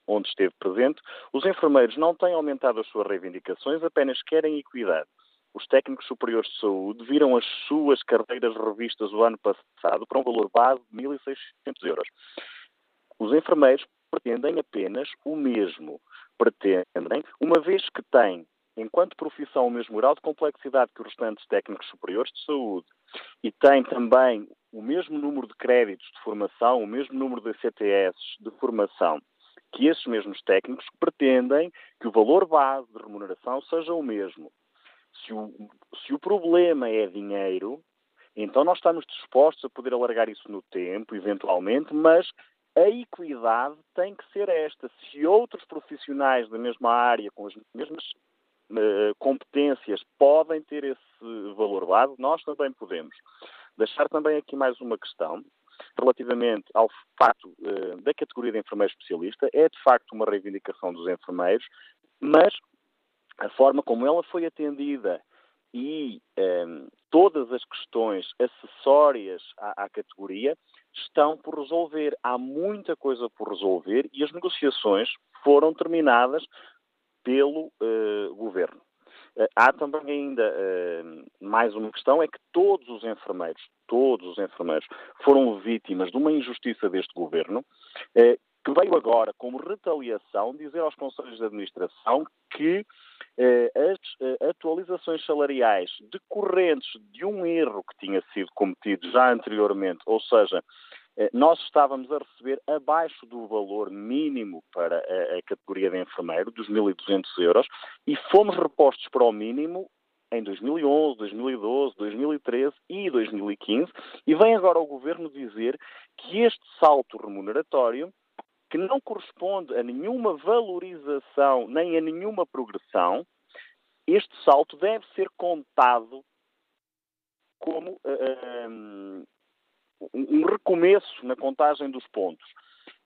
onde esteve presente. Os enfermeiros não têm aumentado as suas reivindicações, apenas querem equidade os técnicos superiores de saúde viram as suas carreiras revistas o ano passado para um valor base de 1.600 euros. Os enfermeiros pretendem apenas o mesmo. Pretendem, uma vez que têm, enquanto profissão, o mesmo grau de complexidade que os restantes técnicos superiores de saúde e têm também o mesmo número de créditos de formação, o mesmo número de CTS de formação que esses mesmos técnicos pretendem que o valor base de remuneração seja o mesmo. Se o, se o problema é dinheiro, então nós estamos dispostos a poder alargar isso no tempo, eventualmente, mas a equidade tem que ser esta. Se outros profissionais da mesma área, com as mesmas uh, competências, podem ter esse valor base, nós também podemos. Deixar também aqui mais uma questão relativamente ao facto uh, da categoria de enfermeiro especialista. É de facto uma reivindicação dos enfermeiros, mas a forma como ela foi atendida e um, ehm, todas as questões acessórias à, à, categoria estão por resolver. Há muita coisa por resolver e as negociações foram terminadas pelo uh, governo. Uh, há também ainda uh, mais uma questão, é que todos os enfermeiros, todos os enfermeiros foram vítimas de uma injustiça deste governo, que veio agora, como retaliação, dizer aos conselhos de administração que eh, as eh, atualizações salariais decorrentes de um erro que tinha sido cometido já anteriormente, ou seja, eh, nós estávamos a receber abaixo do valor mínimo para a, a categoria de enfermeiro, dos 1.200 euros, e fomos repostos para o mínimo em 2011, 2012, 2013 e 2015, e vem agora o Governo dizer que este salto remuneratório que não corresponde a nenhuma valorização nem a nenhuma progressão, este salto deve ser contado como uh, um, um recomeço na contagem dos pontos.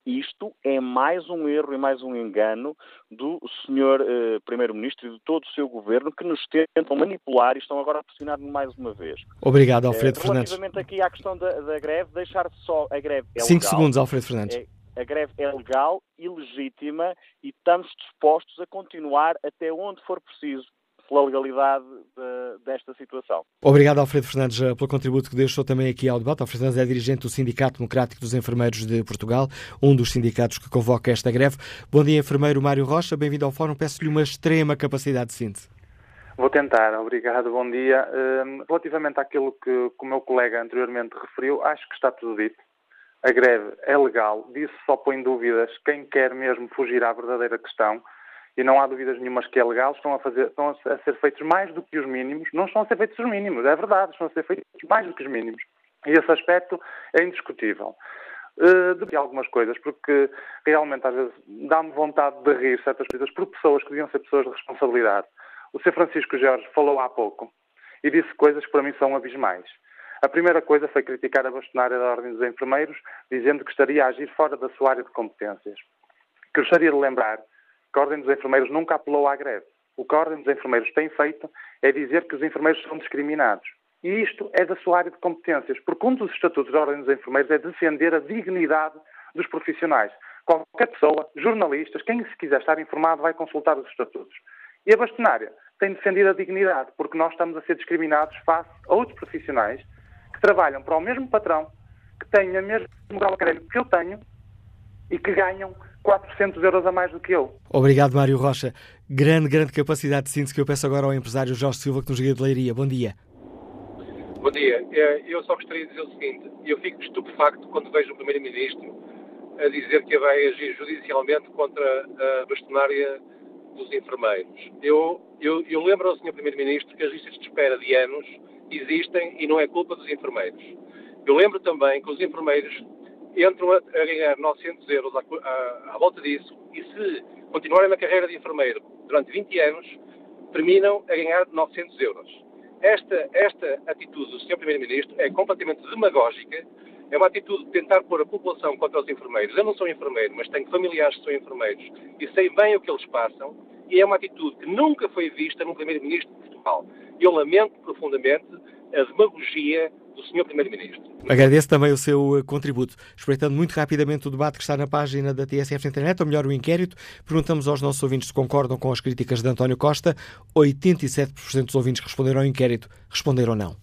Isto é mais um erro e mais um engano do Sr. Uh, Primeiro-Ministro e de todo o seu governo que nos tentam manipular e estão agora a pressionar-me mais uma vez. Obrigado, Alfredo uh, Fernandes. Relativamente aqui à questão da, da greve, deixar só a greve é Cinco legal. segundos, Alfredo Fernandes. É, a greve é legal e legítima e estamos dispostos a continuar até onde for preciso pela legalidade de, desta situação. Obrigado, Alfredo Fernandes, eh, pelo contributo que deixou também aqui ao debate. Alfredo Fernandes é dirigente do Sindicato Democrático dos Enfermeiros de Portugal, um dos sindicatos que convoca esta greve. Bom dia, enfermeiro Mário Rocha, bem-vindo ao Fórum. Peço-lhe uma extrema capacidade de síntese. Vou tentar, obrigado, bom dia. Ehm, relativamente àquilo que, que o meu colega anteriormente referiu, acho que está tudo dito a greve é legal, disso só põe dúvidas quem quer mesmo fugir à verdadeira questão, e não há dúvidas nenhumas que é legal, estão a, fazer, estão a ser feitos mais do que os mínimos, não estão a ser feitos os mínimos, é verdade, estão a ser feitos mais do que os mínimos. E esse aspecto é indiscutível. Uh, de algumas coisas, porque realmente às vezes dá-me vontade de rir certas coisas por pessoas que deviam ser pessoas de responsabilidade. O Sr. Francisco Jorge falou há pouco e disse coisas que para mim são abismais. A primeira coisa foi criticar a bastonária da Ordem dos Enfermeiros, dizendo que estaria a agir fora da sua área de competências. Gostaria de lembrar que a Ordem dos Enfermeiros nunca apelou à greve. O que a Ordem dos Enfermeiros tem feito é dizer que os enfermeiros são discriminados. E isto é da sua área de competências, porque um dos estatutos da Ordem dos Enfermeiros é defender a dignidade dos profissionais. Qualquer pessoa, jornalistas, quem se quiser estar informado vai consultar os estatutos. E a bastonária tem defendido a dignidade, porque nós estamos a ser discriminados face a outros profissionais que trabalham para o mesmo patrão, que têm a mesma grau académico que eu tenho e que ganham 400 euros a mais do que eu. Obrigado, Mário Rocha. Grande, grande capacidade de síntese que eu peço agora ao empresário Jorge Silva, que nos guia de Leiria. Bom dia. Bom dia. É, eu só gostaria de dizer o seguinte: eu fico estupefacto quando vejo o Primeiro-Ministro a dizer que vai agir judicialmente contra a bastonária dos enfermeiros. Eu, eu, eu lembro ao Sr. Primeiro-Ministro que as listas de espera de anos existem e não é culpa dos enfermeiros. Eu lembro também que os enfermeiros entram a, ganhar 900 euros à, à, à, volta disso e se continuarem na carreira de enfermeiro durante 20 anos, terminam a ganhar 900 euros. Esta, esta atitude do Sr. Primeiro-Ministro é completamente demagógica, é uma atitude de tentar pôr a população contra os enfermeiros. Eu não sou enfermeiro, mas tenho familiares que são enfermeiros e sei bem o que eles passam, e é uma atitude que nunca foi vista num Primeiro-Ministro de Portugal. Eu lamento profundamente a demagogia do Sr. Primeiro-Ministro. Agradeço também o seu eh, contributo. Espreitando muito rapidamente o debate que está na página da TSF Internet, ou melhor, o inquérito, perguntamos aos nossos ouvintes se concordam com as críticas de António Costa. 87% dos ouvintes que responderam ao inquérito responderam não.